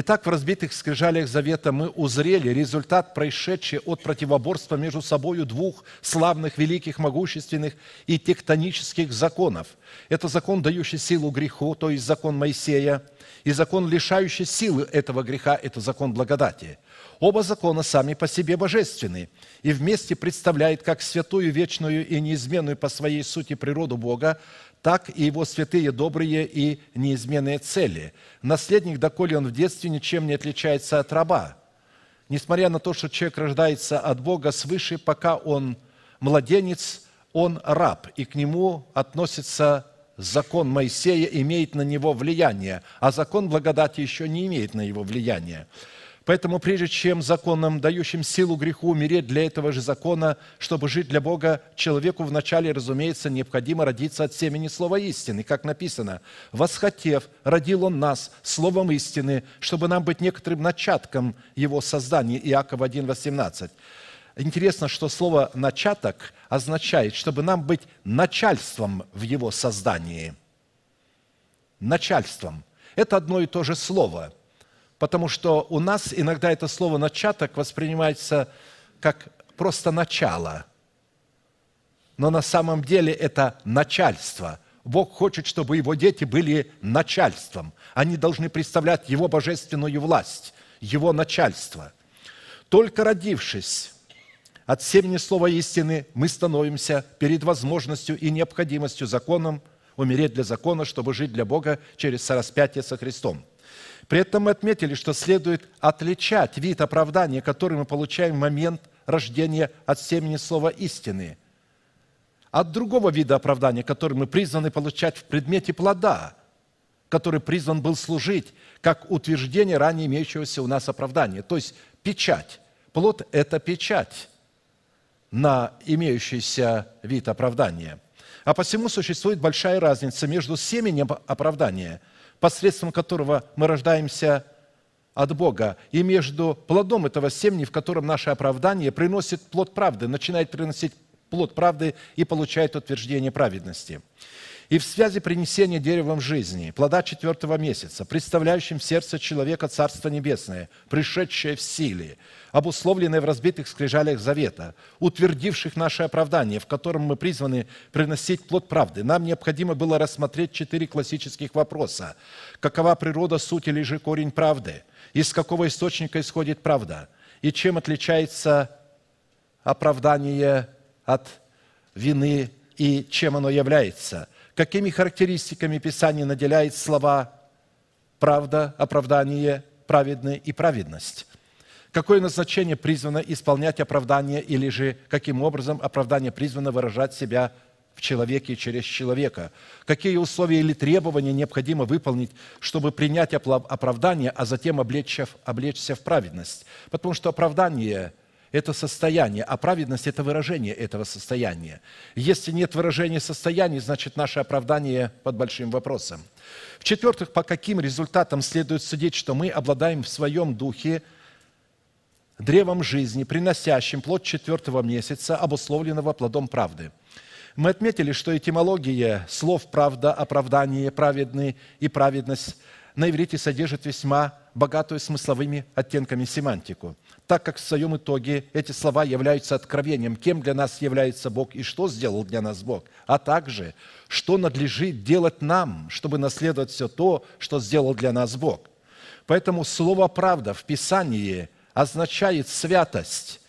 Итак, в разбитых скрижалях завета мы узрели результат, происшедший от противоборства между собою двух славных, великих, могущественных и тектонических законов. Это закон, дающий силу греху, то есть закон Моисея, и закон, лишающий силы этого греха, это закон благодати. Оба закона сами по себе божественны и вместе представляют как святую, вечную и неизменную по своей сути природу Бога, так и его святые, добрые и неизменные цели. Наследник, доколе он в детстве, ничем не отличается от раба. Несмотря на то, что человек рождается от Бога свыше, пока он младенец, он раб, и к нему относится закон Моисея, имеет на него влияние, а закон благодати еще не имеет на его влияния. Поэтому прежде чем законом, дающим силу греху, умереть для этого же закона, чтобы жить для Бога, человеку вначале, разумеется, необходимо родиться от семени слова истины. Как написано, «Восхотев, родил Он нас словом истины, чтобы нам быть некоторым начатком Его создания». Иаков 1, 18. Интересно, что слово «начаток» означает, чтобы нам быть начальством в Его создании. Начальством. Это одно и то же слово – потому что у нас иногда это слово «начаток» воспринимается как просто начало. Но на самом деле это начальство. Бог хочет, чтобы его дети были начальством. Они должны представлять его божественную власть, его начальство. Только родившись от семени слова истины, мы становимся перед возможностью и необходимостью законом умереть для закона, чтобы жить для Бога через сораспятие со Христом – при этом мы отметили, что следует отличать вид оправдания, который мы получаем в момент рождения от семени слова истины, от другого вида оправдания, который мы призваны получать в предмете плода, который призван был служить как утверждение ранее имеющегося у нас оправдания, то есть печать. Плод – это печать на имеющийся вид оправдания. А посему существует большая разница между семенем оправдания – посредством которого мы рождаемся от Бога, и между плодом этого семени, в котором наше оправдание приносит плод правды, начинает приносить плод правды и получает утверждение праведности. И в связи принесения деревом жизни, плода четвертого месяца, представляющим сердце человека Царство Небесное, пришедшее в силе, обусловленное в разбитых скрижалях завета, утвердивших наше оправдание, в котором мы призваны приносить плод правды, нам необходимо было рассмотреть четыре классических вопроса. Какова природа, суть или же корень правды? Из какого источника исходит правда? И чем отличается оправдание от вины и чем оно является? Какими характеристиками Писание наделяет слова правда, оправдание, праведный и праведность? Какое назначение призвано исполнять оправдание или же каким образом оправдание призвано выражать себя в человеке через человека? Какие условия или требования необходимо выполнить, чтобы принять оправдание, а затем облечься, облечься в праведность? Потому что оправдание – это состояние, а праведность – это выражение этого состояния. Если нет выражения состояния, значит, наше оправдание под большим вопросом. В-четвертых, по каким результатам следует судить, что мы обладаем в своем духе древом жизни, приносящим плод четвертого месяца, обусловленного плодом правды. Мы отметили, что этимология слов «правда», «оправдание», «праведный» и «праведность» на иврите содержит весьма богатую смысловыми оттенками семантику, так как в своем итоге эти слова являются откровением, кем для нас является Бог и что сделал для нас Бог, а также, что надлежит делать нам, чтобы наследовать все то, что сделал для нас Бог. Поэтому слово «правда» в Писании означает святость,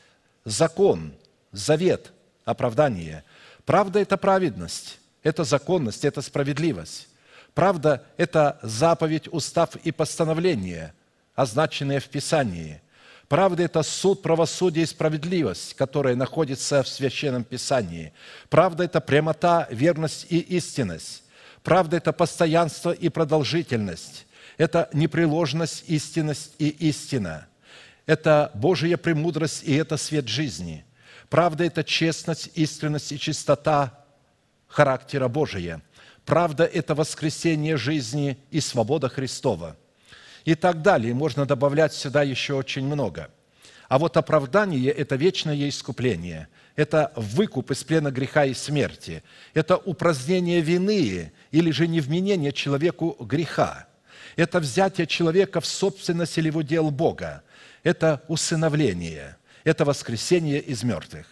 закон, завет, оправдание. Правда – это праведность, это законность, это справедливость. Правда – это заповедь, устав и постановление, означенные в Писании. Правда – это суд, правосудие и справедливость, которая находится в Священном Писании. Правда – это прямота, верность и истинность. Правда – это постоянство и продолжительность. Это непреложность, истинность и истина. Это Божья премудрость и это свет жизни. Правда – это честность, искренность и чистота характера Божия. Правда – это воскресение жизни и свобода Христова. И так далее. Можно добавлять сюда еще очень много. А вот оправдание – это вечное искупление. Это выкуп из плена греха и смерти. Это упразднение вины или же невменение человеку греха. Это взятие человека в собственность или в удел Бога. Это усыновление. Это воскресение из мертвых.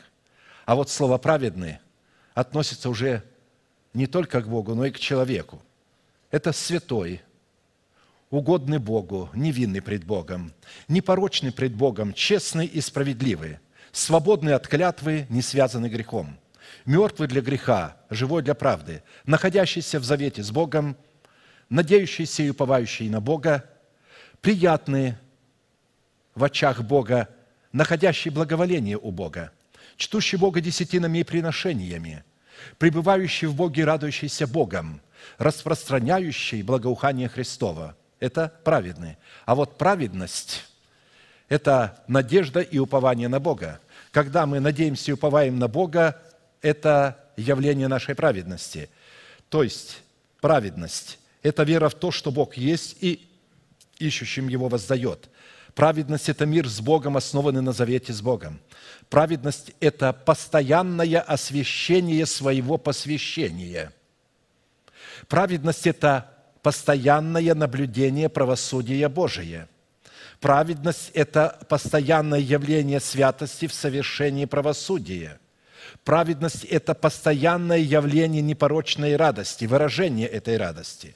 А вот слово «праведный» относится уже не только к Богу, но и к человеку. Это святой, угодный Богу, невинный пред Богом, непорочный пред Богом, честный и справедливый, свободный от клятвы, не связанный грехом, мертвый для греха, живой для правды, находящийся в завете с Богом, надеющийся и уповающий на Бога, приятный в очах Бога, находящий благоволение у Бога, чтущий Бога десятинами и приношениями, пребывающий в Боге, радующийся Богом, распространяющий благоухание Христова. Это праведный. А вот праведность – это надежда и упование на Бога. Когда мы надеемся и уповаем на Бога, это явление нашей праведности. То есть праведность – это вера в то, что Бог есть и ищущим Его воздает. Праведность – это мир с Богом, основанный на завете с Богом. Праведность – это постоянное освящение своего посвящения. Праведность – это постоянное наблюдение правосудия Божия. Праведность – это постоянное явление святости в совершении правосудия. Праведность – это постоянное явление непорочной радости, выражение этой радости.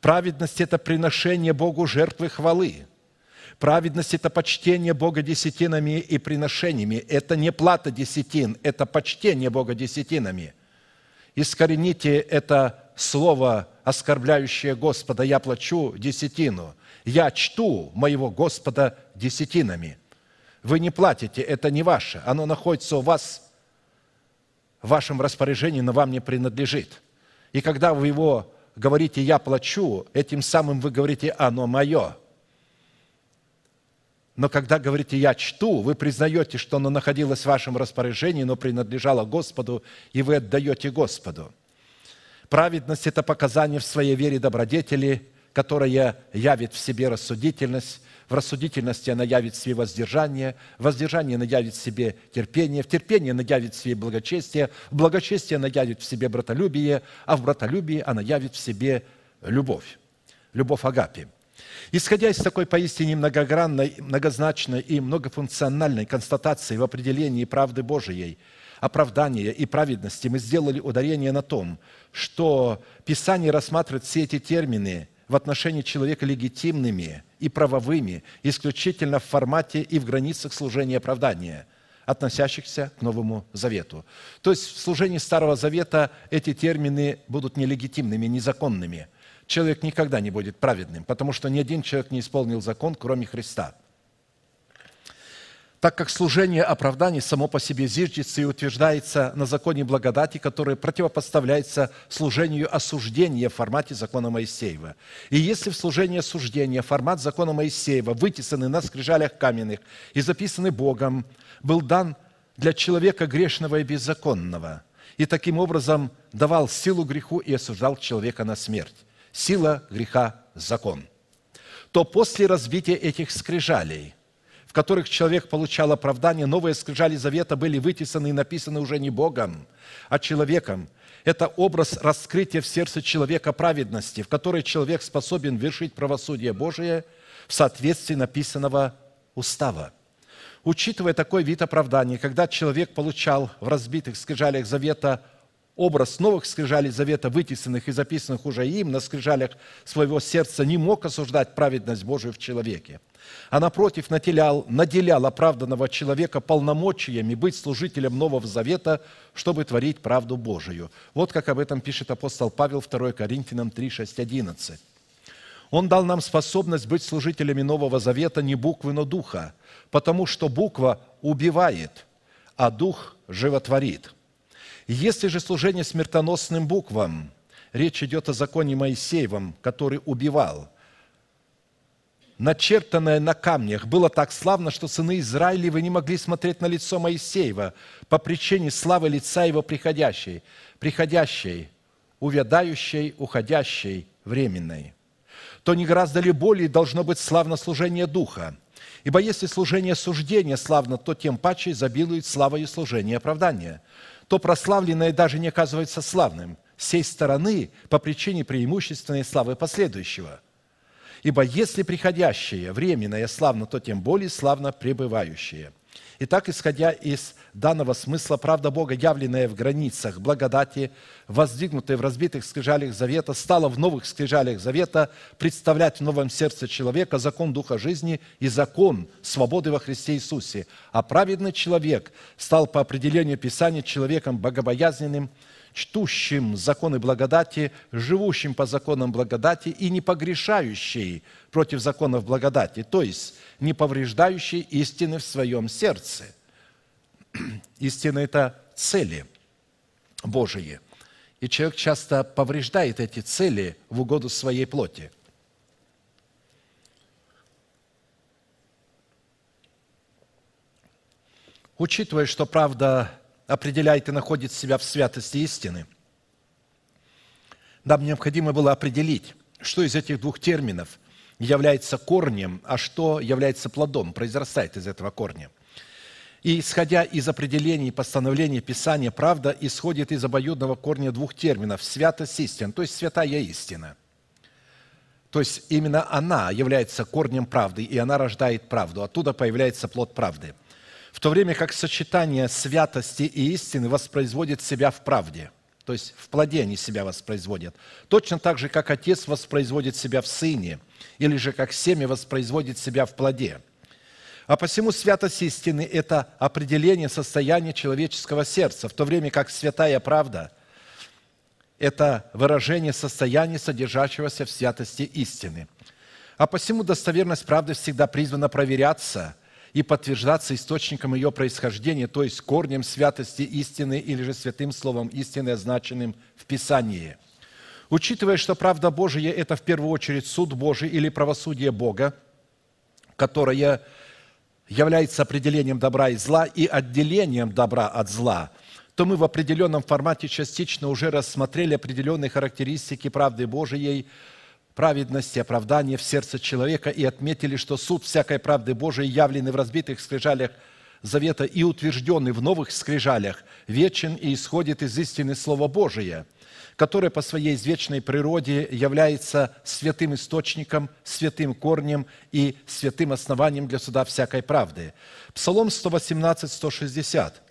Праведность – это приношение Богу жертвы хвалы. Праведность – это почтение Бога десятинами и приношениями. Это не плата десятин, это почтение Бога десятинами. Искорените это слово, оскорбляющее Господа, «Я плачу десятину». «Я чту моего Господа десятинами». Вы не платите, это не ваше. Оно находится у вас в вашем распоряжении, но вам не принадлежит. И когда вы его говорите «я плачу», этим самым вы говорите «оно мое». Но когда говорите «я чту», вы признаете, что оно находилось в вашем распоряжении, но принадлежало Господу, и вы отдаете Господу. Праведность – это показание в своей вере добродетели, которая явит в себе рассудительность, в рассудительности она явит в себе воздержание, в воздержании она явит в себе терпение, в терпении она явит в себе благочестие, в благочестии она явит в себе братолюбие, а в братолюбии она явит в себе любовь, любовь Агапи. Исходя из такой поистине многогранной, многозначной и многофункциональной констатации в определении правды Божией, оправдания и праведности, мы сделали ударение на том, что Писание рассматривает все эти термины в отношении человека легитимными и правовыми, исключительно в формате и в границах служения оправдания, относящихся к Новому Завету. То есть в служении Старого Завета эти термины будут нелегитимными, незаконными – человек никогда не будет праведным, потому что ни один человек не исполнил закон, кроме Христа. Так как служение оправдания само по себе зиждется и утверждается на законе благодати, который противопоставляется служению осуждения в формате закона Моисеева. И если в служении осуждения формат закона Моисеева, вытесанный на скрижалях каменных и записанный Богом, был дан для человека грешного и беззаконного, и таким образом давал силу греху и осуждал человека на смерть сила греха – закон, то после разбития этих скрижалей, в которых человек получал оправдание, новые скрижали завета были вытесаны и написаны уже не Богом, а человеком. Это образ раскрытия в сердце человека праведности, в которой человек способен вершить правосудие Божие в соответствии написанного устава. Учитывая такой вид оправдания, когда человек получал в разбитых скрижалях завета образ новых скрижалей завета, вытесанных и записанных уже им на скрижалях своего сердца, не мог осуждать праведность Божию в человеке, а напротив наделял, наделял оправданного человека полномочиями быть служителем Нового Завета, чтобы творить правду Божию. Вот как об этом пишет апостол Павел 2 Коринфянам 3, 6, 11. Он дал нам способность быть служителями Нового Завета не буквы, но духа, потому что буква убивает, а дух животворит – если же служение смертоносным буквам, речь идет о законе Моисеевом, который убивал, начертанное на камнях, было так славно, что сыны Израилевы не могли смотреть на лицо Моисеева по причине славы лица его приходящей, приходящей, увядающей, уходящей, временной. То не гораздо ли более должно быть славно служение Духа? Ибо если служение суждения славно, то тем паче изобилует слава и служение оправдания – то прославленное даже не оказывается славным сей стороны по причине преимущественной славы последующего. Ибо если приходящее временное славно, то тем более славно пребывающее. Итак, исходя из данного смысла, правда Бога, явленная в границах благодати, воздвигнутая в разбитых скрижалях завета, стала в новых скрижалях завета представлять в новом сердце человека закон Духа жизни и закон свободы во Христе Иисусе. А праведный человек стал по определению Писания человеком богобоязненным, чтущим законы благодати, живущим по законам благодати и не погрешающий против законов благодати, то есть не повреждающий истины в своем сердце. Истина – это цели Божии. И человек часто повреждает эти цели в угоду своей плоти. Учитывая, что правда определяет и находит себя в святости истины, нам необходимо было определить, что из этих двух терминов является корнем, а что является плодом, произрастает из этого корня. И исходя из определений и постановлений Писания, правда исходит из обоюдного корня двух терминов – святость истина, то есть святая истина. То есть именно она является корнем правды, и она рождает правду. Оттуда появляется плод правды. В то время как сочетание святости и истины воспроизводит себя в правде – то есть в плоде они себя воспроизводят. Точно так же, как отец воспроизводит себя в сыне, или же как семя воспроизводит себя в плоде. А посему святость истины – это определение состояния человеческого сердца, в то время как святая правда – это выражение состояния, содержащегося в святости истины. А посему достоверность правды всегда призвана проверяться – и подтверждаться источником ее происхождения, то есть корнем святости истины или же святым словом истины, означенным в Писании. Учитывая, что правда Божия – это в первую очередь суд Божий или правосудие Бога, которое является определением добра и зла и отделением добра от зла, то мы в определенном формате частично уже рассмотрели определенные характеристики правды Божией праведность и оправдание в сердце человека и отметили, что суд всякой правды Божией, явленный в разбитых скрижалях завета и утвержденный в новых скрижалях, вечен и исходит из истины Слова Божия, которое по своей извечной природе является святым источником, святым корнем и святым основанием для суда всякой правды. Псалом 118, 160.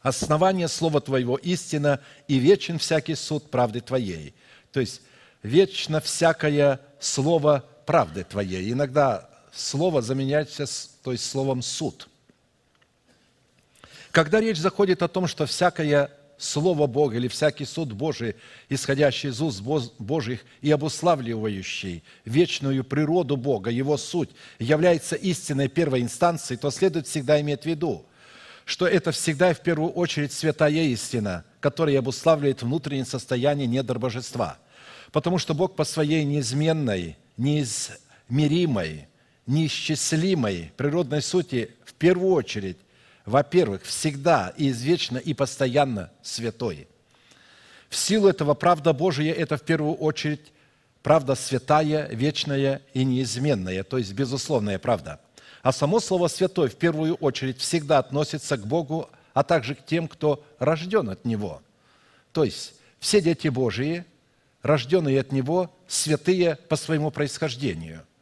«Основание Слова Твоего истина, и вечен всякий суд правды Твоей». То есть, вечно всякое слово правды Твоей. Иногда слово заменяется то есть, словом «суд». Когда речь заходит о том, что всякое Слово Бога или всякий суд Божий, исходящий из уст Божьих и обуславливающий вечную природу Бога, Его суть, является истинной первой инстанцией, то следует всегда иметь в виду, что это всегда и в первую очередь святая истина, которая обуславливает внутреннее состояние недр божества. Потому что Бог по своей неизменной, неизмеримой, неисчислимой природной сути в первую очередь во-первых, всегда и извечно и постоянно святой. В силу этого правда Божия – это в первую очередь правда святая, вечная и неизменная, то есть безусловная правда. А само слово «святой» в первую очередь всегда относится к Богу, а также к тем, кто рожден от Него. То есть все дети Божии, рожденные от Него, святые по своему происхождению –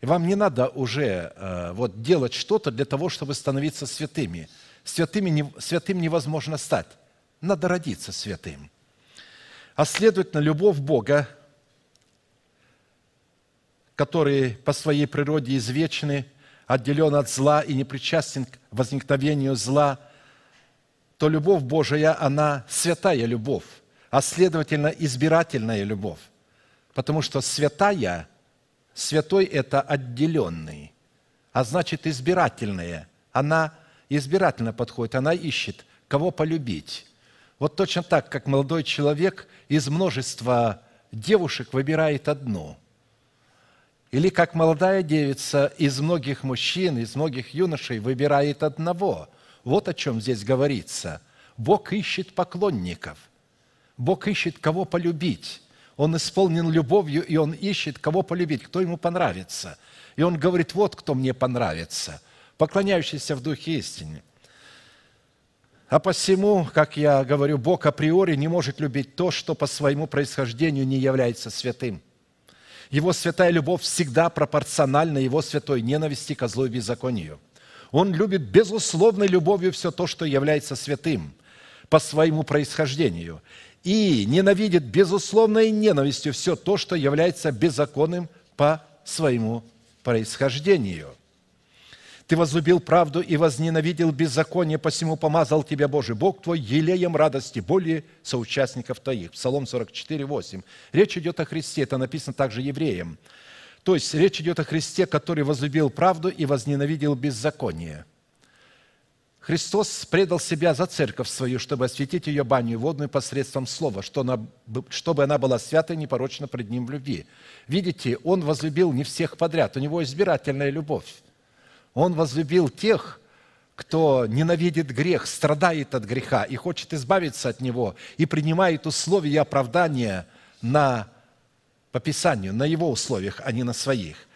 и вам не надо уже э, вот, делать что-то для того, чтобы становиться святыми. Святыми не- святым невозможно стать. Надо родиться святым. А следовательно, любовь Бога, который по своей природе извечный, отделен от зла и не причастен к возникновению зла, то любовь Божия, она святая любовь, а следовательно, избирательная любовь. Потому что святая – Святой – это отделенный, а значит избирательное. Она избирательно подходит, она ищет, кого полюбить. Вот точно так, как молодой человек из множества девушек выбирает одну. Или как молодая девица из многих мужчин, из многих юношей выбирает одного. Вот о чем здесь говорится. Бог ищет поклонников. Бог ищет, кого полюбить. Он исполнен любовью, и Он ищет, кого полюбить, кто ему понравится. И Он говорит, вот кто мне понравится, поклоняющийся в духе истине. А посему, как я говорю, Бог априори не может любить то, что по своему происхождению не является святым. Его святая любовь всегда пропорциональна Его святой ненависти ко злу и беззаконию. Он любит безусловной любовью все то, что является святым по своему происхождению – и ненавидит безусловной ненавистью все то, что является беззаконным по своему происхождению. Ты возлюбил правду и возненавидел беззаконие, посему помазал тебя Божий Бог твой елеем радости, более соучастников твоих. Псалом 44, 8. Речь идет о Христе, это написано также евреям. То есть речь идет о Христе, который возлюбил правду и возненавидел беззаконие – Христос предал себя за церковь свою, чтобы осветить ее баню водную посредством слова, чтобы она была свята и непорочна пред Ним в любви. Видите, Он возлюбил не всех подряд, у Него избирательная любовь. Он возлюбил тех, кто ненавидит грех, страдает от греха и хочет избавиться от него, и принимает условия оправдания на, по Писанию, на его условиях, а не на своих.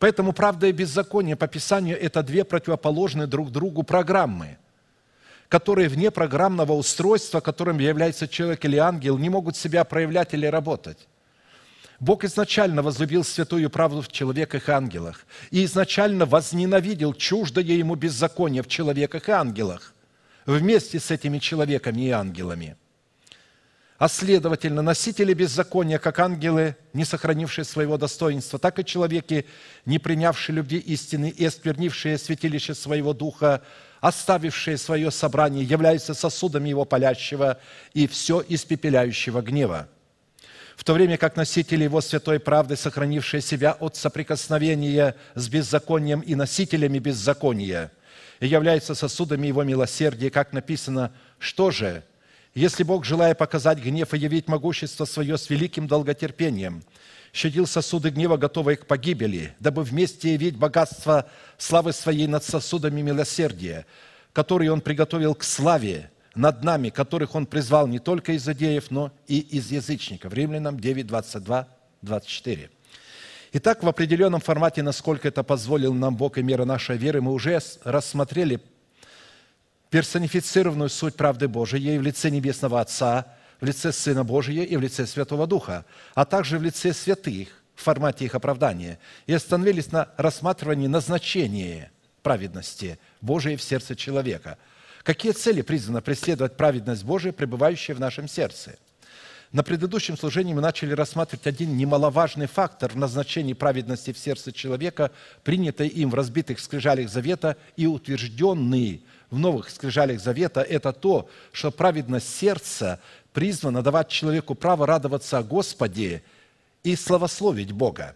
Поэтому правда и беззаконие по Писанию – это две противоположные друг другу программы, которые вне программного устройства, которым является человек или ангел, не могут себя проявлять или работать. Бог изначально возлюбил святую правду в человеках и ангелах и изначально возненавидел чуждое ему беззаконие в человеках и ангелах вместе с этими человеками и ангелами. А следовательно, носители беззакония, как ангелы, не сохранившие своего достоинства, так и человеки, не принявшие любви истины и осквернившие святилище своего духа, оставившие свое собрание, являются сосудами его палящего и все испепеляющего гнева. В то время как носители Его святой правды, сохранившие себя от соприкосновения с беззаконием и носителями беззакония, являются сосудами Его милосердия, как написано, что же, если Бог, желая показать гнев и явить могущество свое с великим долготерпением, щадил сосуды гнева, готовые к погибели, дабы вместе явить богатство славы своей над сосудами милосердия, которые Он приготовил к славе, над нами, которых Он призвал не только из иудеев, но и из язычников. Римлянам 9, 22, 24. Итак, в определенном формате, насколько это позволил нам Бог и мера нашей веры, мы уже рассмотрели персонифицированную суть правды Божией в лице Небесного Отца, в лице Сына Божия и в лице Святого Духа, а также в лице святых в формате их оправдания. И остановились на рассматривании назначения праведности Божией в сердце человека. Какие цели призвана преследовать праведность Божия, пребывающая в нашем сердце? На предыдущем служении мы начали рассматривать один немаловажный фактор в назначении праведности в сердце человека, принятый им в разбитых скрижалях завета и утвержденный в новых скрижалях завета, это то, что праведность сердца призвана давать человеку право радоваться о Господе и славословить Бога.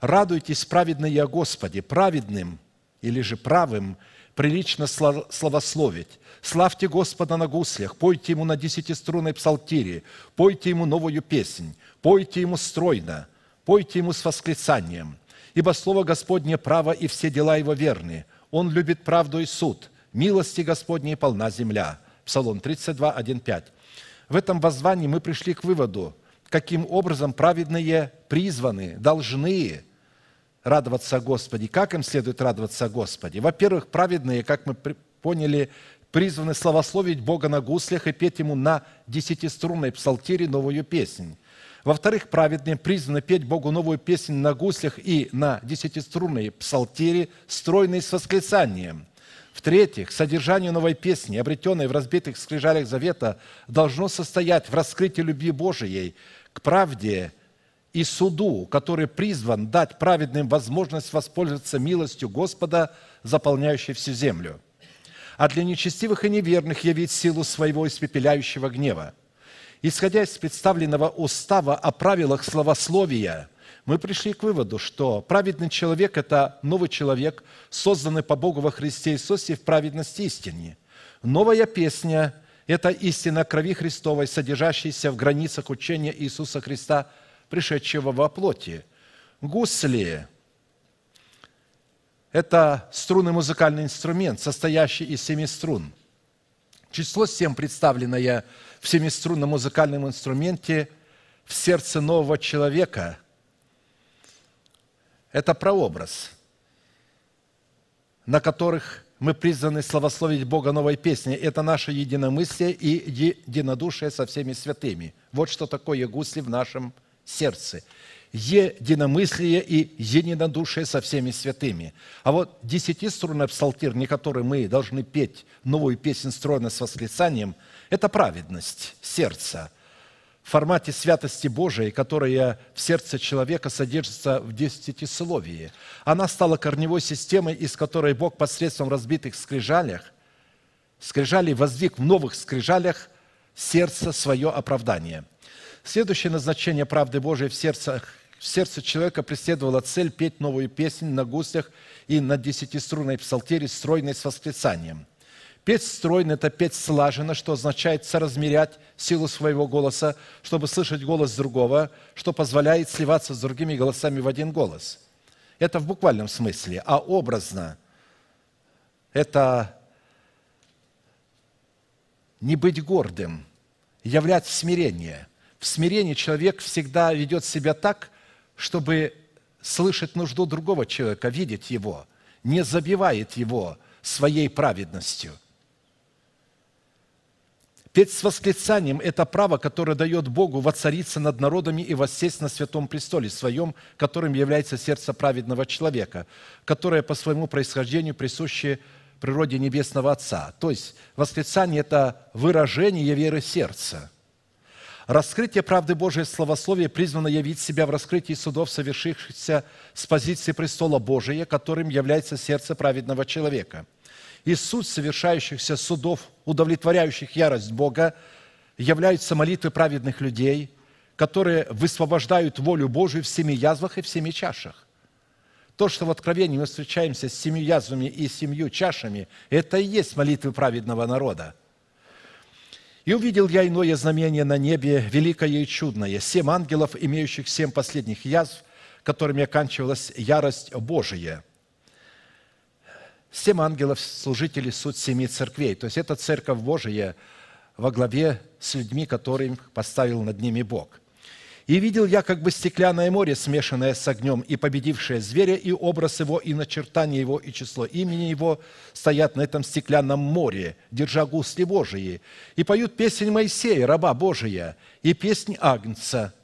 Радуйтесь, праведные о Господе, праведным или же правым прилично слав- славословить. Славьте Господа на гуслях, пойте Ему на десятиструнной псалтире, пойте Ему новую песнь, пойте Ему стройно, пойте Ему с восклицанием. Ибо Слово Господне право и все дела Его верны. Он любит правду и суд. Милости Господней полна земля. Псалом 32, 1, 5. В этом воззвании мы пришли к выводу, каким образом праведные призваны, должны радоваться о Господе. Как им следует радоваться о Господе? Во-первых, праведные, как мы поняли, призваны славословить Бога на гуслях и петь Ему на десятиструнной псалтире новую песнь. Во-вторых, праведные призваны петь Богу новую песнь на гуслях и на десятиструнной псалтире, стройной с восклицанием. В-третьих, содержание новой песни, обретенной в разбитых скрижалях завета, должно состоять в раскрытии любви Божией к правде и суду, который призван дать праведным возможность воспользоваться милостью Господа, заполняющей всю землю, а для нечестивых и неверных явить силу своего испепеляющего гнева. Исходя из представленного устава о правилах словословия, мы пришли к выводу, что праведный человек – это новый человек, созданный по Богу во Христе Иисусе в праведности истине. Новая песня – это истина крови Христовой, содержащаяся в границах учения Иисуса Христа, пришедшего во плоти. Гусли – это струнный музыкальный инструмент, состоящий из семи струн – Число 7, представленное в семиструнном музыкальном инструменте в сердце нового человека, это прообраз, на которых мы призваны славословить Бога новой песней. Это наше единомыслие и единодушие со всеми святыми. Вот что такое гусли в нашем сердце. Единомыслие и единодушие со всеми святыми. А вот десятиструнный псалтир, не который мы должны петь новую песнь стройно с восклицанием, это праведность сердца в формате святости Божией, которая в сердце человека содержится в десятисловии. Она стала корневой системой, из которой Бог посредством разбитых скрижалях, скрижалей воздвиг в новых скрижалях сердце свое оправдание. Следующее назначение правды Божией в сердце, в сердце человека преследовала цель петь новую песнь на гуслях и на десятиструнной псалтире, стройной с восклицанием. Петь стройно – это петь слаженно, что означает соразмерять силу своего голоса, чтобы слышать голос другого, что позволяет сливаться с другими голосами в один голос. Это в буквальном смысле, а образно – это не быть гордым, являть смирение. В смирении человек всегда ведет себя так, чтобы слышать нужду другого человека, видеть его, не забивает его своей праведностью. Петь с восклицанием – это право, которое дает Богу воцариться над народами и воссесть на святом престоле своем, которым является сердце праведного человека, которое по своему происхождению присуще природе Небесного Отца. То есть восклицание – это выражение веры сердца. Раскрытие правды Божией словословия призвано явить себя в раскрытии судов, совершившихся с позиции престола Божия, которым является сердце праведного человека. И суть совершающихся судов, удовлетворяющих ярость Бога, являются молитвы праведных людей, которые высвобождают волю Божию в семи язвах и в семи чашах. То, что в Откровении мы встречаемся с семью язвами и семью чашами, это и есть молитвы праведного народа. «И увидел я иное знамение на небе, великое и чудное, семь ангелов, имеющих семь последних язв, которыми оканчивалась ярость Божия». Семь ангелов – служители суть семи церквей. То есть это церковь Божия во главе с людьми, которым поставил над ними Бог. И видел я как бы стеклянное море, смешанное с огнем, и победившее зверя, и образ его, и начертание его, и число имени его стоят на этом стеклянном море, держа гусли Божии, и поют песнь Моисея, раба Божия, и песнь Агнца,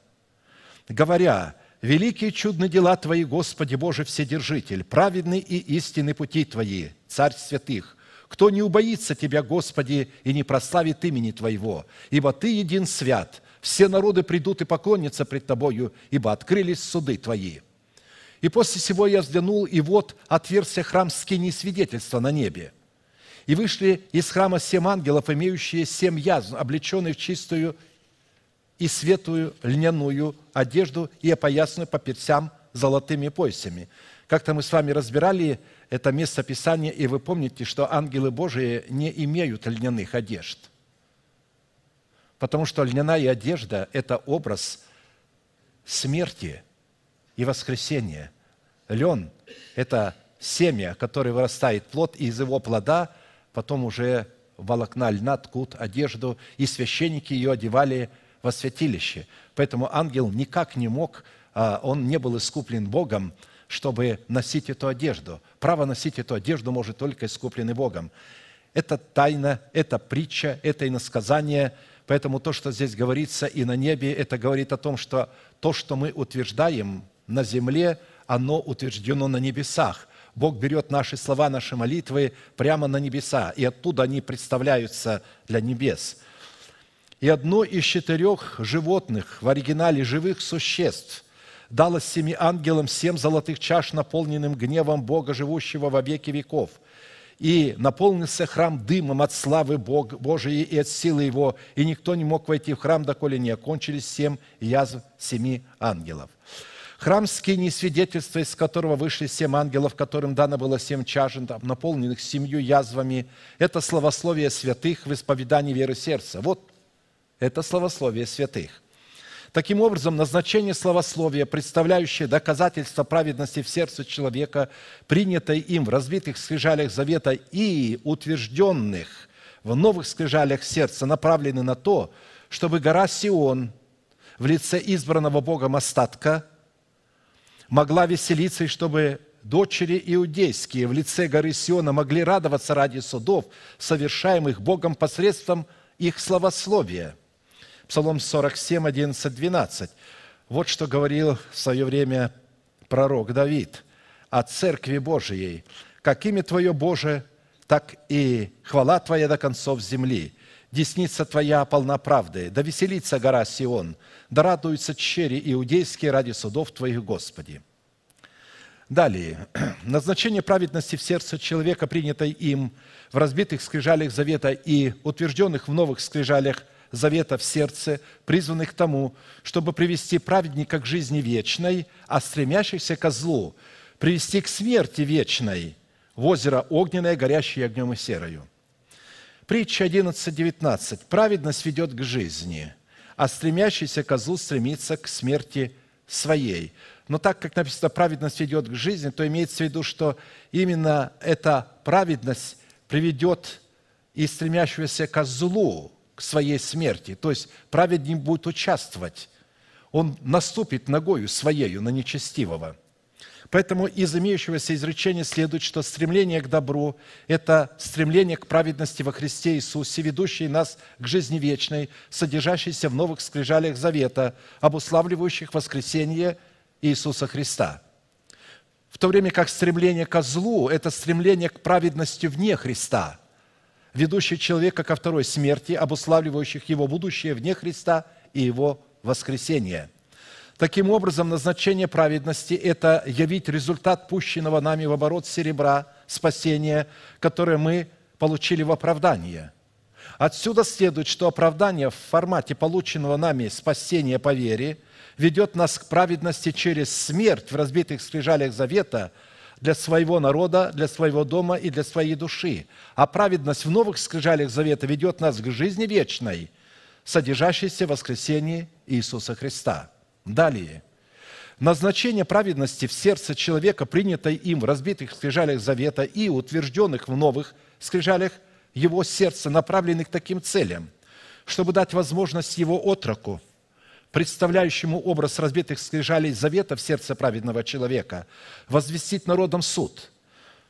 говоря, «Великие чудны дела Твои, Господи Боже Вседержитель, праведны и истинны пути Твои, Царь святых, кто не убоится Тебя, Господи, и не прославит имени Твоего, ибо Ты един свят, все народы придут и поклонятся пред Тобою, ибо открылись суды Твои». И после всего я взглянул, и вот отверзся храм скини свидетельства на небе. И вышли из храма семь ангелов, имеющие семь язв, облеченные в чистую и светлую льняную одежду и опоясанную по персям золотыми поясами. Как-то мы с вами разбирали это место Писания, и вы помните, что ангелы Божии не имеют льняных одежд. Потому что льняная одежда – это образ смерти и воскресения. Лен – это семя, которое вырастает плод, и из его плода потом уже волокна льна ткут одежду, и священники ее одевали во святилище. Поэтому ангел никак не мог, а, он не был искуплен Богом, чтобы носить эту одежду. Право носить эту одежду может только искупленный Богом. Это тайна, это притча, это иносказание. Поэтому то, что здесь говорится и на небе, это говорит о том, что то, что мы утверждаем на земле, оно утверждено на небесах. Бог берет наши слова, наши молитвы прямо на небеса, и оттуда они представляются для небес. И одно из четырех животных, в оригинале живых существ, дало семи ангелам семь золотых чаш, наполненным гневом Бога, живущего во веки веков. И наполнился храм дымом от славы Бога, Божией и от силы Его, и никто не мог войти в храм, доколе не окончились семь язв семи ангелов. Храм скини свидетельства, из которого вышли семь ангелов, которым дано было семь там, наполненных семью язвами. Это словословие святых в исповедании веры сердца. Вот это словословие святых. Таким образом, назначение словословия, представляющее доказательство праведности в сердце человека, принятое им в разбитых скрижалях завета и утвержденных в новых скрижалях сердца, направлены на то, чтобы гора Сион в лице избранного Богом остатка могла веселиться, и чтобы дочери иудейские в лице горы Сиона могли радоваться ради судов, совершаемых Богом посредством их словословия. Псалом 47, 11, 12. Вот что говорил в свое время пророк Давид о Церкви Божией. «Как имя Твое, Боже, так и хвала Твоя до концов земли. Десница Твоя полна правды. Да веселится гора Сион, да радуются чери иудейские ради судов Твоих, Господи». Далее. Назначение праведности в сердце человека, принятой им в разбитых скрижалях завета и утвержденных в новых скрижалях завета в сердце, призванных к тому, чтобы привести праведника к жизни вечной, а стремящихся ко злу привести к смерти вечной в озеро огненное, горящее огнем и серою. Притча 11.19. «Праведность ведет к жизни, а стремящийся ко злу стремится к смерти своей». Но так как написано «праведность ведет к жизни», то имеется в виду, что именно эта праведность приведет и стремящегося ко злу, своей смерти. То есть праведник будет участвовать. Он наступит ногою своею на нечестивого. Поэтому из имеющегося изречения следует, что стремление к добру – это стремление к праведности во Христе Иисусе, ведущее нас к жизни вечной, содержащейся в новых скрижалях завета, обуславливающих воскресение Иисуса Христа. В то время как стремление ко злу – это стремление к праведности вне Христа, ведущее человека ко второй смерти, обуславливающих его будущее вне Христа и его воскресение – Таким образом, назначение праведности – это явить результат пущенного нами в оборот серебра, спасения, которое мы получили в оправдание. Отсюда следует, что оправдание в формате полученного нами спасения по вере ведет нас к праведности через смерть в разбитых скрижалях завета для своего народа, для своего дома и для своей души. А праведность в новых скрижалях завета ведет нас к жизни вечной, содержащейся в воскресении Иисуса Христа – Далее. Назначение праведности в сердце человека, принятой им в разбитых скрижалях завета и утвержденных в новых скрижалях его сердца, направлены к таким целям, чтобы дать возможность его отроку представляющему образ разбитых скрижалей завета в сердце праведного человека, возвестит народом суд,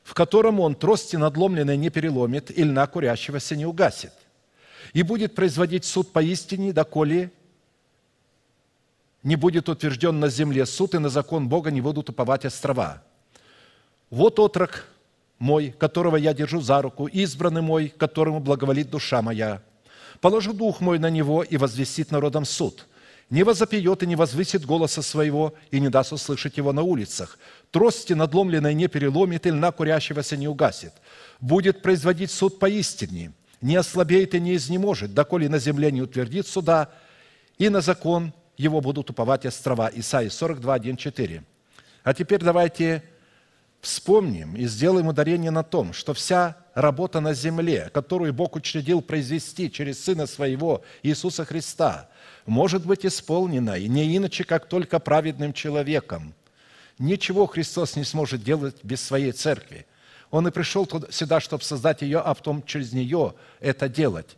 в котором он трости надломленной не переломит и льна курящегося не угасит, и будет производить суд поистине, доколе не будет утвержден на земле суд, и на закон Бога не будут уповать острова. Вот отрок мой, которого я держу за руку, избранный мой, которому благоволит душа моя. Положу дух мой на него и возвестит народом суд. Не возопьет и не возвысит голоса своего, и не даст услышать его на улицах. Трости надломленной не переломит, и льна курящегося не угасит. Будет производить суд поистине, не ослабеет и не изнеможет, доколе на земле не утвердит суда, и на закон его будут уповать острова. Исайя 42, 1, 4. А теперь давайте вспомним и сделаем ударение на том, что вся работа на земле, которую Бог учредил произвести через Сына Своего Иисуса Христа, может быть исполнена и не иначе, как только праведным человеком. Ничего Христос не сможет делать без своей церкви. Он и пришел туда- сюда, чтобы создать ее, а потом через нее это делать.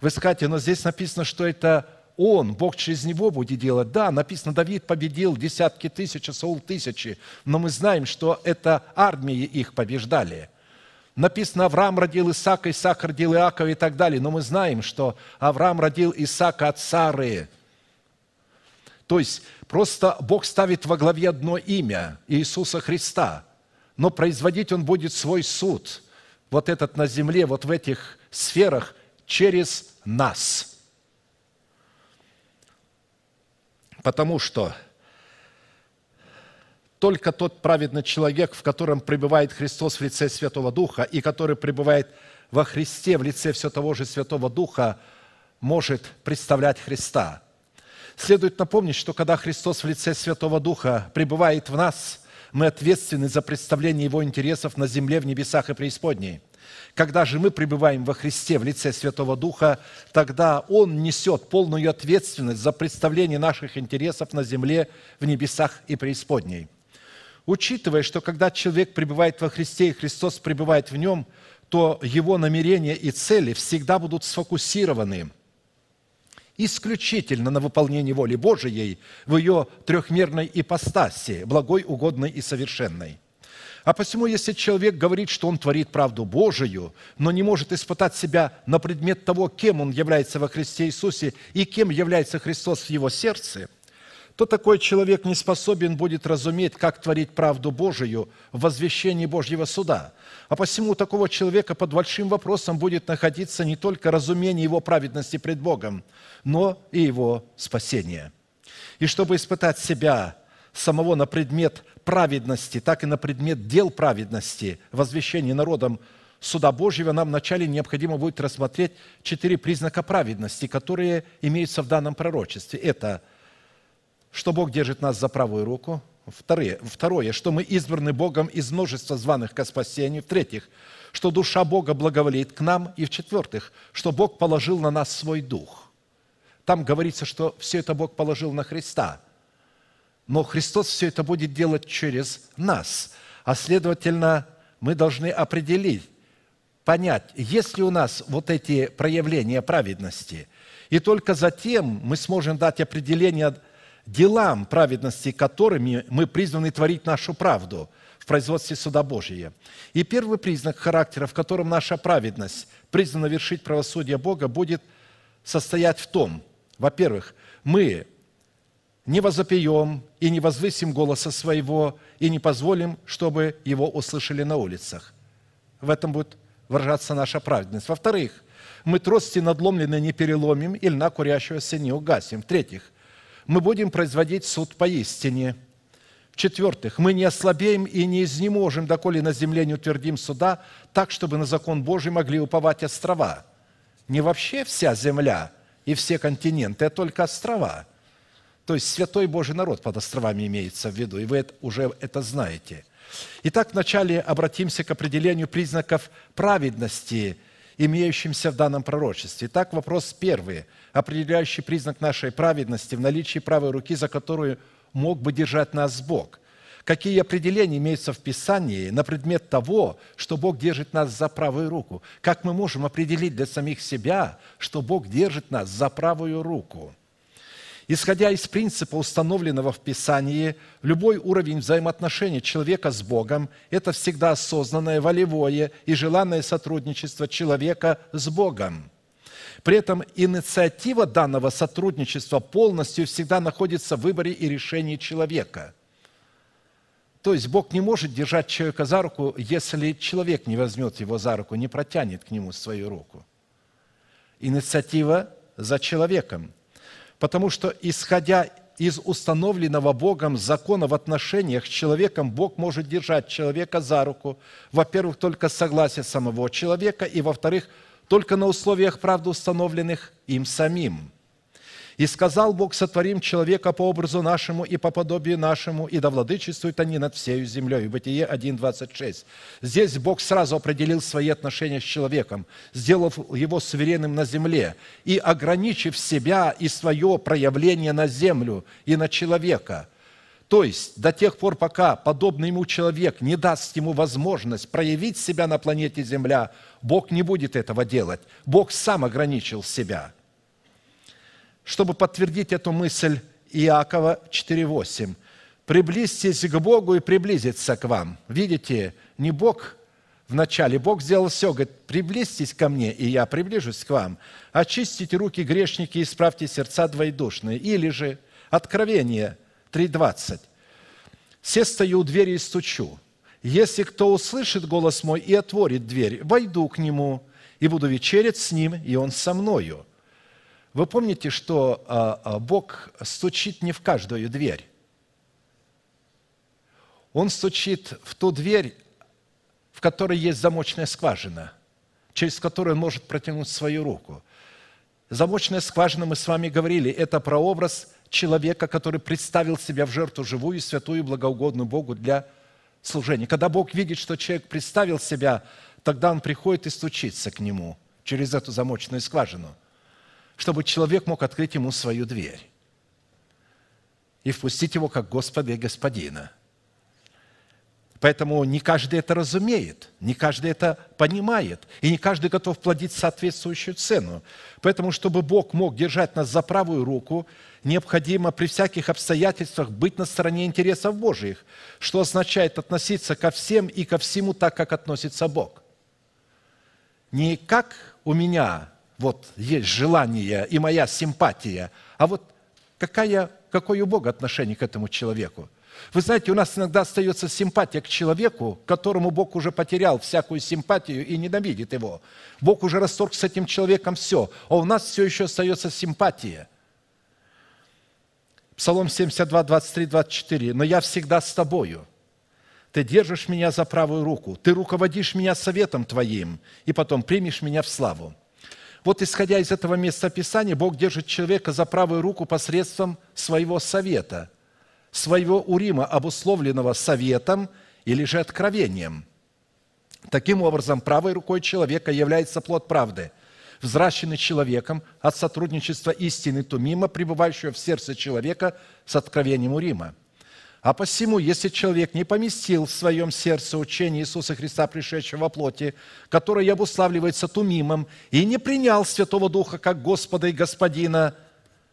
Вы скажете, но здесь написано, что это он, Бог через него будет делать. Да, написано, Давид победил десятки тысяч, а Саул тысячи, но мы знаем, что это армии их побеждали. Написано, Авраам родил Исаака, Исаак родил Иакова и так далее, но мы знаем, что Авраам родил Исаака от Сары. То есть просто Бог ставит во главе одно имя – Иисуса Христа, но производить Он будет свой суд, вот этот на земле, вот в этих сферах, через нас – Потому что только тот праведный человек, в котором пребывает Христос в лице Святого Духа и который пребывает во Христе в лице все того же Святого Духа, может представлять Христа. Следует напомнить, что когда Христос в лице Святого Духа пребывает в нас, мы ответственны за представление Его интересов на земле, в небесах и преисподней – когда же мы пребываем во Христе в лице Святого Духа, тогда Он несет полную ответственность за представление наших интересов на земле, в небесах и преисподней. Учитывая, что когда человек пребывает во Христе и Христос пребывает в нем, то его намерения и цели всегда будут сфокусированы исключительно на выполнении воли Божией в ее трехмерной ипостаси, благой, угодной и совершенной. А посему, если человек говорит, что он творит правду Божию, но не может испытать себя на предмет того, кем он является во Христе Иисусе и кем является Христос в его сердце, то такой человек не способен будет разуметь, как творить правду Божию в возвещении Божьего суда. А посему у такого человека под большим вопросом будет находиться не только разумение его праведности пред Богом, но и его спасение. И чтобы испытать себя самого на предмет праведности, так и на предмет дел праведности, возвещения народом суда Божьего, нам вначале необходимо будет рассмотреть четыре признака праведности, которые имеются в данном пророчестве. Это, что Бог держит нас за правую руку. Второе, второе, что мы избраны Богом из множества званых ко спасению. В-третьих, что душа Бога благоволит к нам. И в-четвертых, что Бог положил на нас свой дух. Там говорится, что все это Бог положил на Христа – но Христос все это будет делать через нас. А следовательно, мы должны определить, понять, есть ли у нас вот эти проявления праведности. И только затем мы сможем дать определение делам праведности, которыми мы призваны творить нашу правду в производстве суда Божия. И первый признак характера, в котором наша праведность призвана вершить правосудие Бога, будет состоять в том, во-первых, мы не возопьем и не возвысим голоса своего, и не позволим, чтобы его услышали на улицах. В этом будет выражаться наша праведность. Во-вторых, мы трости надломленные не переломим, и льна курящегося не угасим. В-третьих, мы будем производить суд поистине. В-четвертых, мы не ослабеем и не изнеможем, доколе на земле не утвердим суда, так, чтобы на закон Божий могли уповать острова. Не вообще вся земля и все континенты, а только острова – то есть святой Божий народ под островами имеется в виду, и вы это, уже это знаете. Итак, вначале обратимся к определению признаков праведности, имеющимся в данном пророчестве. Итак, вопрос первый, определяющий признак нашей праведности в наличии правой руки, за которую мог бы держать нас Бог. Какие определения имеются в Писании на предмет того, что Бог держит нас за правую руку? Как мы можем определить для самих себя, что Бог держит нас за правую руку – Исходя из принципа, установленного в Писании, любой уровень взаимоотношений человека с Богом – это всегда осознанное, волевое и желанное сотрудничество человека с Богом. При этом инициатива данного сотрудничества полностью всегда находится в выборе и решении человека. То есть Бог не может держать человека за руку, если человек не возьмет его за руку, не протянет к нему свою руку. Инициатива за человеком. Потому что, исходя из установленного Богом закона в отношениях с человеком, Бог может держать человека за руку, во-первых, только с согласия самого человека, и, во-вторых, только на условиях правды, установленных им самим. «И сказал Бог, сотворим человека по образу нашему и по подобию нашему, и да владычествуют они над всею землей». Бытие 1.26. Здесь Бог сразу определил свои отношения с человеком, сделав его суверенным на земле и ограничив себя и свое проявление на землю и на человека – то есть до тех пор, пока подобный ему человек не даст ему возможность проявить себя на планете Земля, Бог не будет этого делать. Бог сам ограничил себя. Чтобы подтвердить эту мысль, Иакова 4.8. «Приблизьтесь к Богу и приблизиться к вам». Видите, не Бог вначале, Бог сделал все, говорит, приблизьтесь ко мне, и я приближусь к вам. Очистите руки грешники и исправьте сердца двоедушные. Или же Откровение 3.20. «Се стою у двери и стучу. Если кто услышит голос мой и отворит дверь, войду к нему и буду вечерять с ним, и он со мною». Вы помните, что а, а, Бог стучит не в каждую дверь. Он стучит в ту дверь, в которой есть замочная скважина, через которую он может протянуть свою руку. Замочная скважина, мы с вами говорили, это прообраз человека, который представил себя в жертву живую, святую, благоугодную Богу для служения. Когда Бог видит, что человек представил себя, тогда он приходит и стучится к нему через эту замочную скважину, чтобы человек мог открыть ему свою дверь и впустить его как Господа и Господина – Поэтому не каждый это разумеет, не каждый это понимает, и не каждый готов платить соответствующую цену. Поэтому, чтобы Бог мог держать нас за правую руку, необходимо при всяких обстоятельствах быть на стороне интересов Божьих, что означает относиться ко всем и ко всему так, как относится Бог. Не как у меня вот есть желание и моя симпатия, а вот какая, какое у Бога отношение к этому человеку – вы знаете, у нас иногда остается симпатия к человеку, которому Бог уже потерял всякую симпатию и ненавидит его. Бог уже расторг с этим человеком все, а у нас все еще остается симпатия. Псалом 72, 23, 24. «Но я всегда с тобою. Ты держишь меня за правую руку, ты руководишь меня советом твоим, и потом примешь меня в славу». Вот исходя из этого места Писания, Бог держит человека за правую руку посредством своего совета – своего урима, обусловленного советом или же откровением. Таким образом, правой рукой человека является плод правды, взращенный человеком от сотрудничества истины Тумима, пребывающего в сердце человека с откровением Урима. А посему, если человек не поместил в своем сердце учение Иисуса Христа, пришедшего во плоти, которое обуславливается Тумимом, и не принял Святого Духа как Господа и Господина –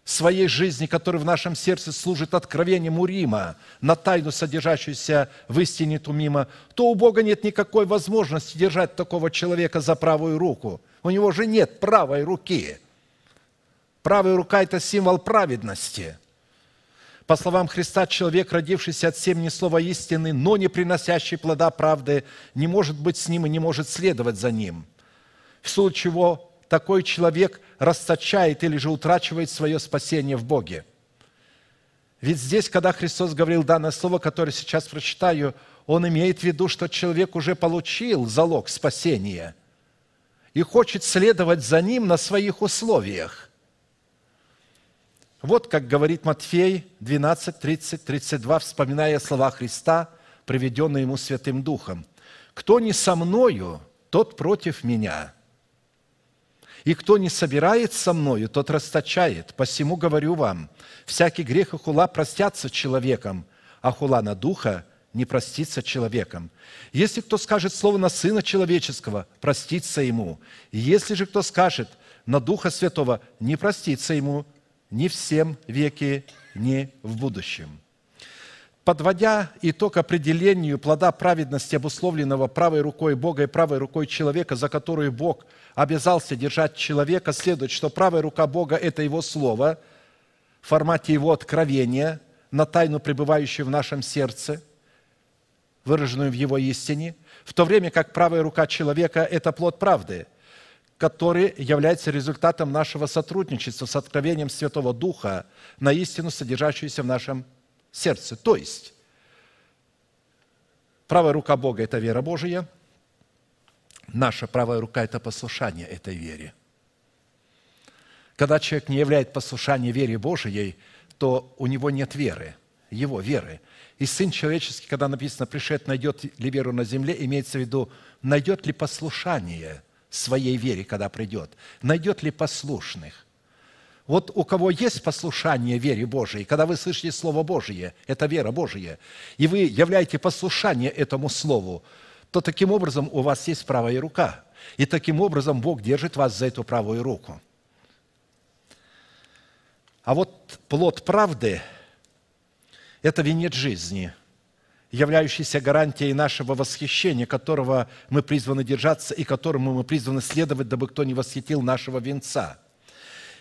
своей жизни, который в нашем сердце служит откровением Урима, на тайну, содержащуюся в истине Тумима, то у Бога нет никакой возможности держать такого человека за правую руку. У него же нет правой руки. Правая рука – это символ праведности. По словам Христа, человек, родившийся от семени слова истины, но не приносящий плода правды, не может быть с ним и не может следовать за ним. В случае чего такой человек расточает или же утрачивает свое спасение в Боге. Ведь здесь, когда Христос говорил данное слово, которое сейчас прочитаю, Он имеет в виду, что человек уже получил залог спасения и хочет следовать за ним на своих условиях. Вот как говорит Матфей 12, 30, 32, вспоминая слова Христа, приведенные ему Святым Духом. «Кто не со мною, тот против меня, и кто не собирает со мною, тот расточает. Посему говорю вам, всякий грех и хула простятся человеком, а хула на духа не простится человеком. Если кто скажет слово на Сына Человеческого, простится ему. Если же кто скажет на Духа Святого, не простится ему, ни в всем веке, ни в будущем. Подводя итог определению плода праведности, обусловленного правой рукой Бога и правой рукой человека, за которую Бог обязался держать человека, следует, что правая рука Бога – это Его Слово в формате Его откровения на тайну, пребывающую в нашем сердце, выраженную в Его истине, в то время как правая рука человека – это плод правды, который является результатом нашего сотрудничества с откровением Святого Духа на истину, содержащуюся в нашем сердце. То есть, правая рука Бога – это вера Божия, наша правая рука – это послушание этой вере. Когда человек не являет послушание вере Божией, то у него нет веры, его веры. И Сын Человеческий, когда написано «пришед, найдет ли веру на земле», имеется в виду, найдет ли послушание своей вере, когда придет, найдет ли послушных. Вот у кого есть послушание вере Божией, когда вы слышите Слово Божие, это вера Божия, и вы являете послушание этому Слову, то таким образом у вас есть правая рука. И таким образом Бог держит вас за эту правую руку. А вот плод правды – это венец жизни, являющийся гарантией нашего восхищения, которого мы призваны держаться и которому мы призваны следовать, дабы кто не восхитил нашего венца –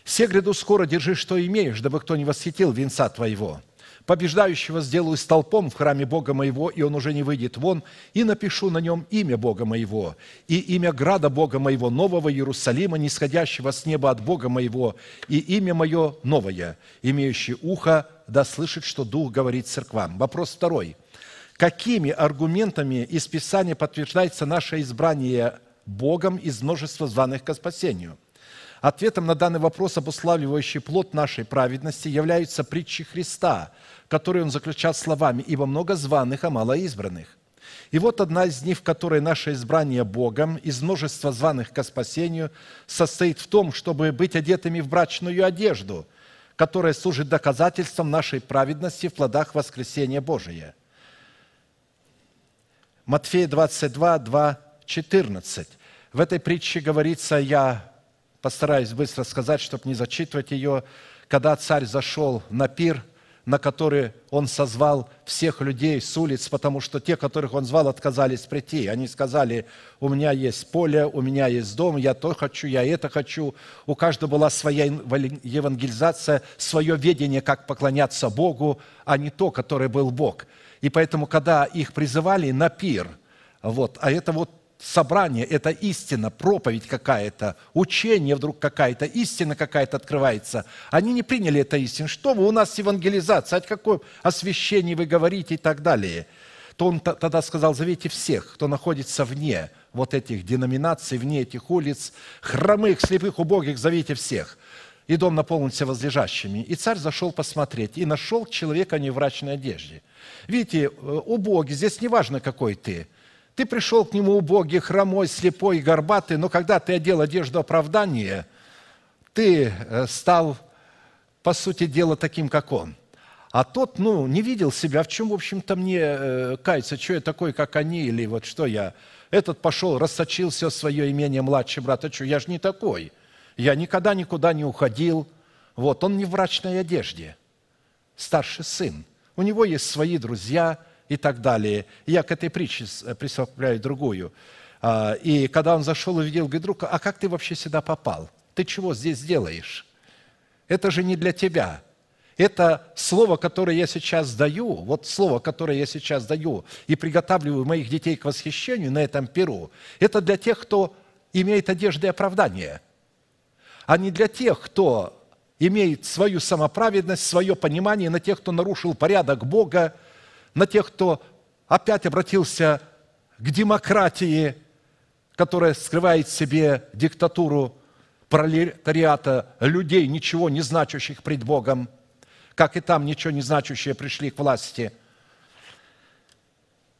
все гряду скоро держи, что имеешь, дабы кто не восхитил венца твоего. Побеждающего сделаю столпом в храме Бога моего, и он уже не выйдет вон, и напишу на нем имя Бога моего, и имя града Бога моего, нового Иерусалима, нисходящего с неба от Бога моего, и имя мое новое, имеющее ухо, да слышит, что Дух говорит церквам. Вопрос второй. Какими аргументами из Писания подтверждается наше избрание Богом из множества званых ко спасению – Ответом на данный вопрос, обуславливающий плод нашей праведности, являются притчи Христа, которые он заключал словами «Ибо много званых, а мало избранных». И вот одна из них, в которой наше избрание Богом из множества званых ко спасению состоит в том, чтобы быть одетыми в брачную одежду, которая служит доказательством нашей праведности в плодах воскресения Божия. Матфея 22, 2, 14. В этой притче говорится, я постараюсь быстро сказать, чтобы не зачитывать ее, когда царь зашел на пир, на который он созвал всех людей с улиц, потому что те, которых он звал, отказались прийти. Они сказали, у меня есть поле, у меня есть дом, я то хочу, я это хочу. У каждого была своя евангелизация, свое видение, как поклоняться Богу, а не то, который был Бог. И поэтому, когда их призывали на пир, вот, а это вот собрание, это истина, проповедь какая-то, учение вдруг какая-то, истина какая-то открывается. Они не приняли это истину. Что вы, у нас евангелизация, о каком освящении вы говорите и так далее. То он тогда сказал, зовите всех, кто находится вне вот этих деноминаций, вне этих улиц, хромых, слепых, убогих, зовите всех. И дом наполнился возлежащими. И царь зашел посмотреть, и нашел человека не в врачной одежде. Видите, э, убогий, здесь не важно, какой ты – ты пришел к нему убогий, хромой, слепой, горбатый, но когда ты одел одежду оправдания, ты э, стал, по сути дела, таким, как он. А тот, ну, не видел себя, в чем, в общем-то, мне э, каяться, что я такой, как они, или вот что я. Этот пошел, рассочил все свое имение младший брат, а что, я же не такой. Я никогда никуда не уходил. Вот, он не в врачной одежде. Старший сын. У него есть свои друзья, и так далее. Я к этой притче э, присовокупляю другую. А, и когда он зашел, увидел, говорит, друг, а как ты вообще сюда попал? Ты чего здесь делаешь? Это же не для тебя. Это слово, которое я сейчас даю, вот слово, которое я сейчас даю и приготавливаю моих детей к восхищению на этом перу, это для тех, кто имеет одежды оправдания, а не для тех, кто имеет свою самоправедность, свое понимание, на тех, кто нарушил порядок Бога, на тех, кто опять обратился к демократии, которая скрывает в себе диктатуру пролетариата, людей, ничего не значащих пред Богом, как и там ничего не значащие пришли к власти,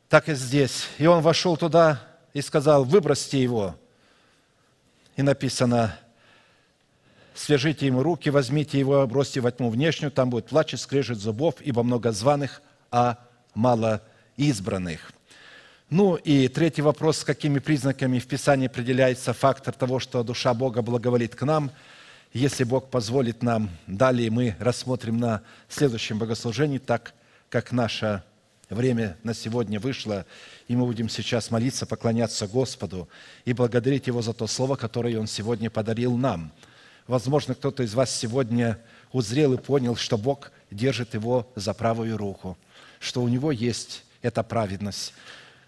так и здесь. И он вошел туда и сказал, выбросьте его. И написано, свяжите ему руки, возьмите его, бросьте во тьму внешнюю, там будет плач и скрежет зубов, ибо много званых, а мало избранных. Ну и третий вопрос, с какими признаками в Писании определяется фактор того, что душа Бога благоволит к нам. Если Бог позволит нам, далее мы рассмотрим на следующем богослужении, так как наше время на сегодня вышло, и мы будем сейчас молиться, поклоняться Господу и благодарить Его за то слово, которое Он сегодня подарил нам. Возможно, кто-то из вас сегодня узрел и понял, что Бог держит его за правую руку, что у него есть эта праведность,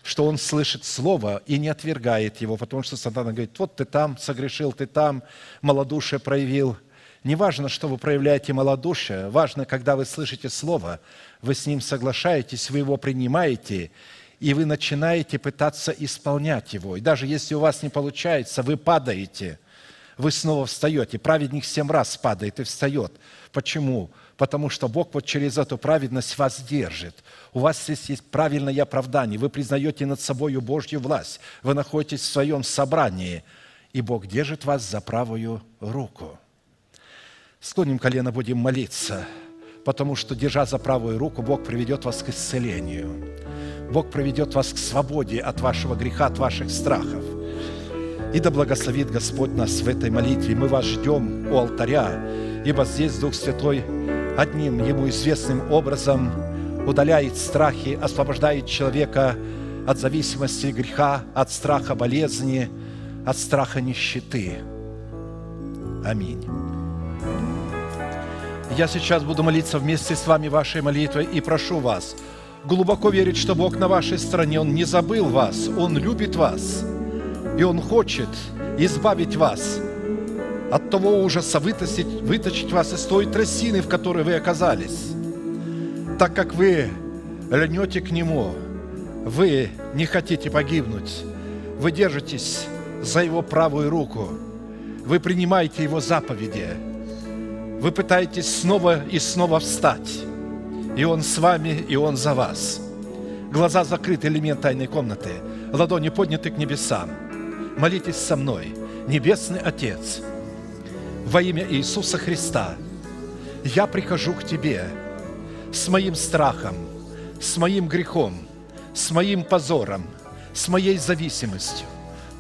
что он слышит слово и не отвергает его, потому что сатана говорит, вот ты там согрешил, ты там малодушие проявил. Не важно, что вы проявляете малодушие, важно, когда вы слышите слово, вы с ним соглашаетесь, вы его принимаете, и вы начинаете пытаться исполнять его. И даже если у вас не получается, вы падаете, вы снова встаете. Праведник семь раз падает и встает. Почему? Потому что Бог вот через эту праведность вас держит. У вас здесь есть правильное оправдание. Вы признаете над собой Божью власть. Вы находитесь в своем собрании. И Бог держит вас за правую руку. Склоним колено, будем молиться, потому что, держа за правую руку, Бог приведет вас к исцелению. Бог приведет вас к свободе от вашего греха, от ваших страхов. И да благословит Господь нас в этой молитве. Мы вас ждем у алтаря, ибо здесь Дух Святой одним Ему известным образом удаляет страхи, освобождает человека от зависимости греха, от страха болезни, от страха нищеты. Аминь. Я сейчас буду молиться вместе с вами вашей молитвой и прошу вас глубоко верить, что Бог на вашей стороне. Он не забыл вас, Он любит вас, и Он хочет избавить вас от того ужаса, вытащить, вытащить вас из той трясины, в которой вы оказались. Так как вы льнете к Нему, вы не хотите погибнуть, вы держитесь за Его правую руку, вы принимаете Его заповеди – вы пытаетесь снова и снова встать. И Он с вами, и Он за вас. Глаза закрыты, элемент тайной комнаты. Ладони подняты к небесам. Молитесь со мной. Небесный Отец, во имя Иисуса Христа, я прихожу к Тебе с моим страхом, с моим грехом, с моим позором, с моей зависимостью.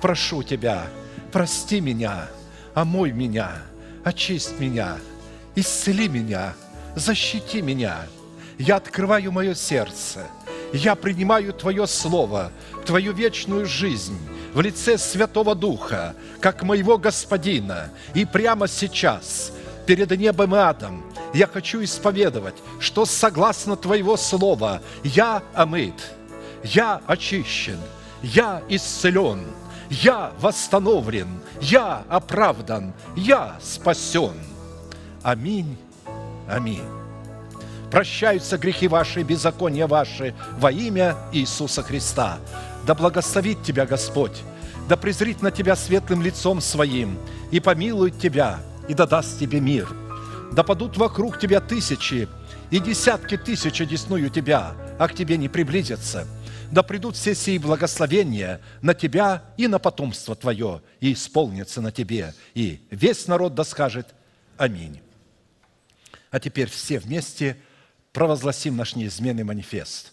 Прошу Тебя, прости меня, омой меня, очисть меня – исцели меня, защити меня. Я открываю мое сердце. Я принимаю Твое Слово, Твою вечную жизнь в лице Святого Духа, как моего Господина. И прямо сейчас, перед небом и адом, я хочу исповедовать, что согласно Твоего Слова я омыт, я очищен, я исцелен, я восстановлен, я оправдан, я спасен – Аминь. Аминь. Прощаются грехи ваши, беззакония ваши во имя Иисуса Христа. Да благословит тебя Господь, да презрит на тебя светлым лицом своим и помилует тебя, и да даст тебе мир. Да падут вокруг тебя тысячи и десятки тысяч одесную тебя, а к тебе не приблизятся. Да придут все сии благословения на тебя и на потомство твое, и исполнятся на тебе. И весь народ да скажет Аминь. А теперь все вместе провозгласим наш неизменный манифест,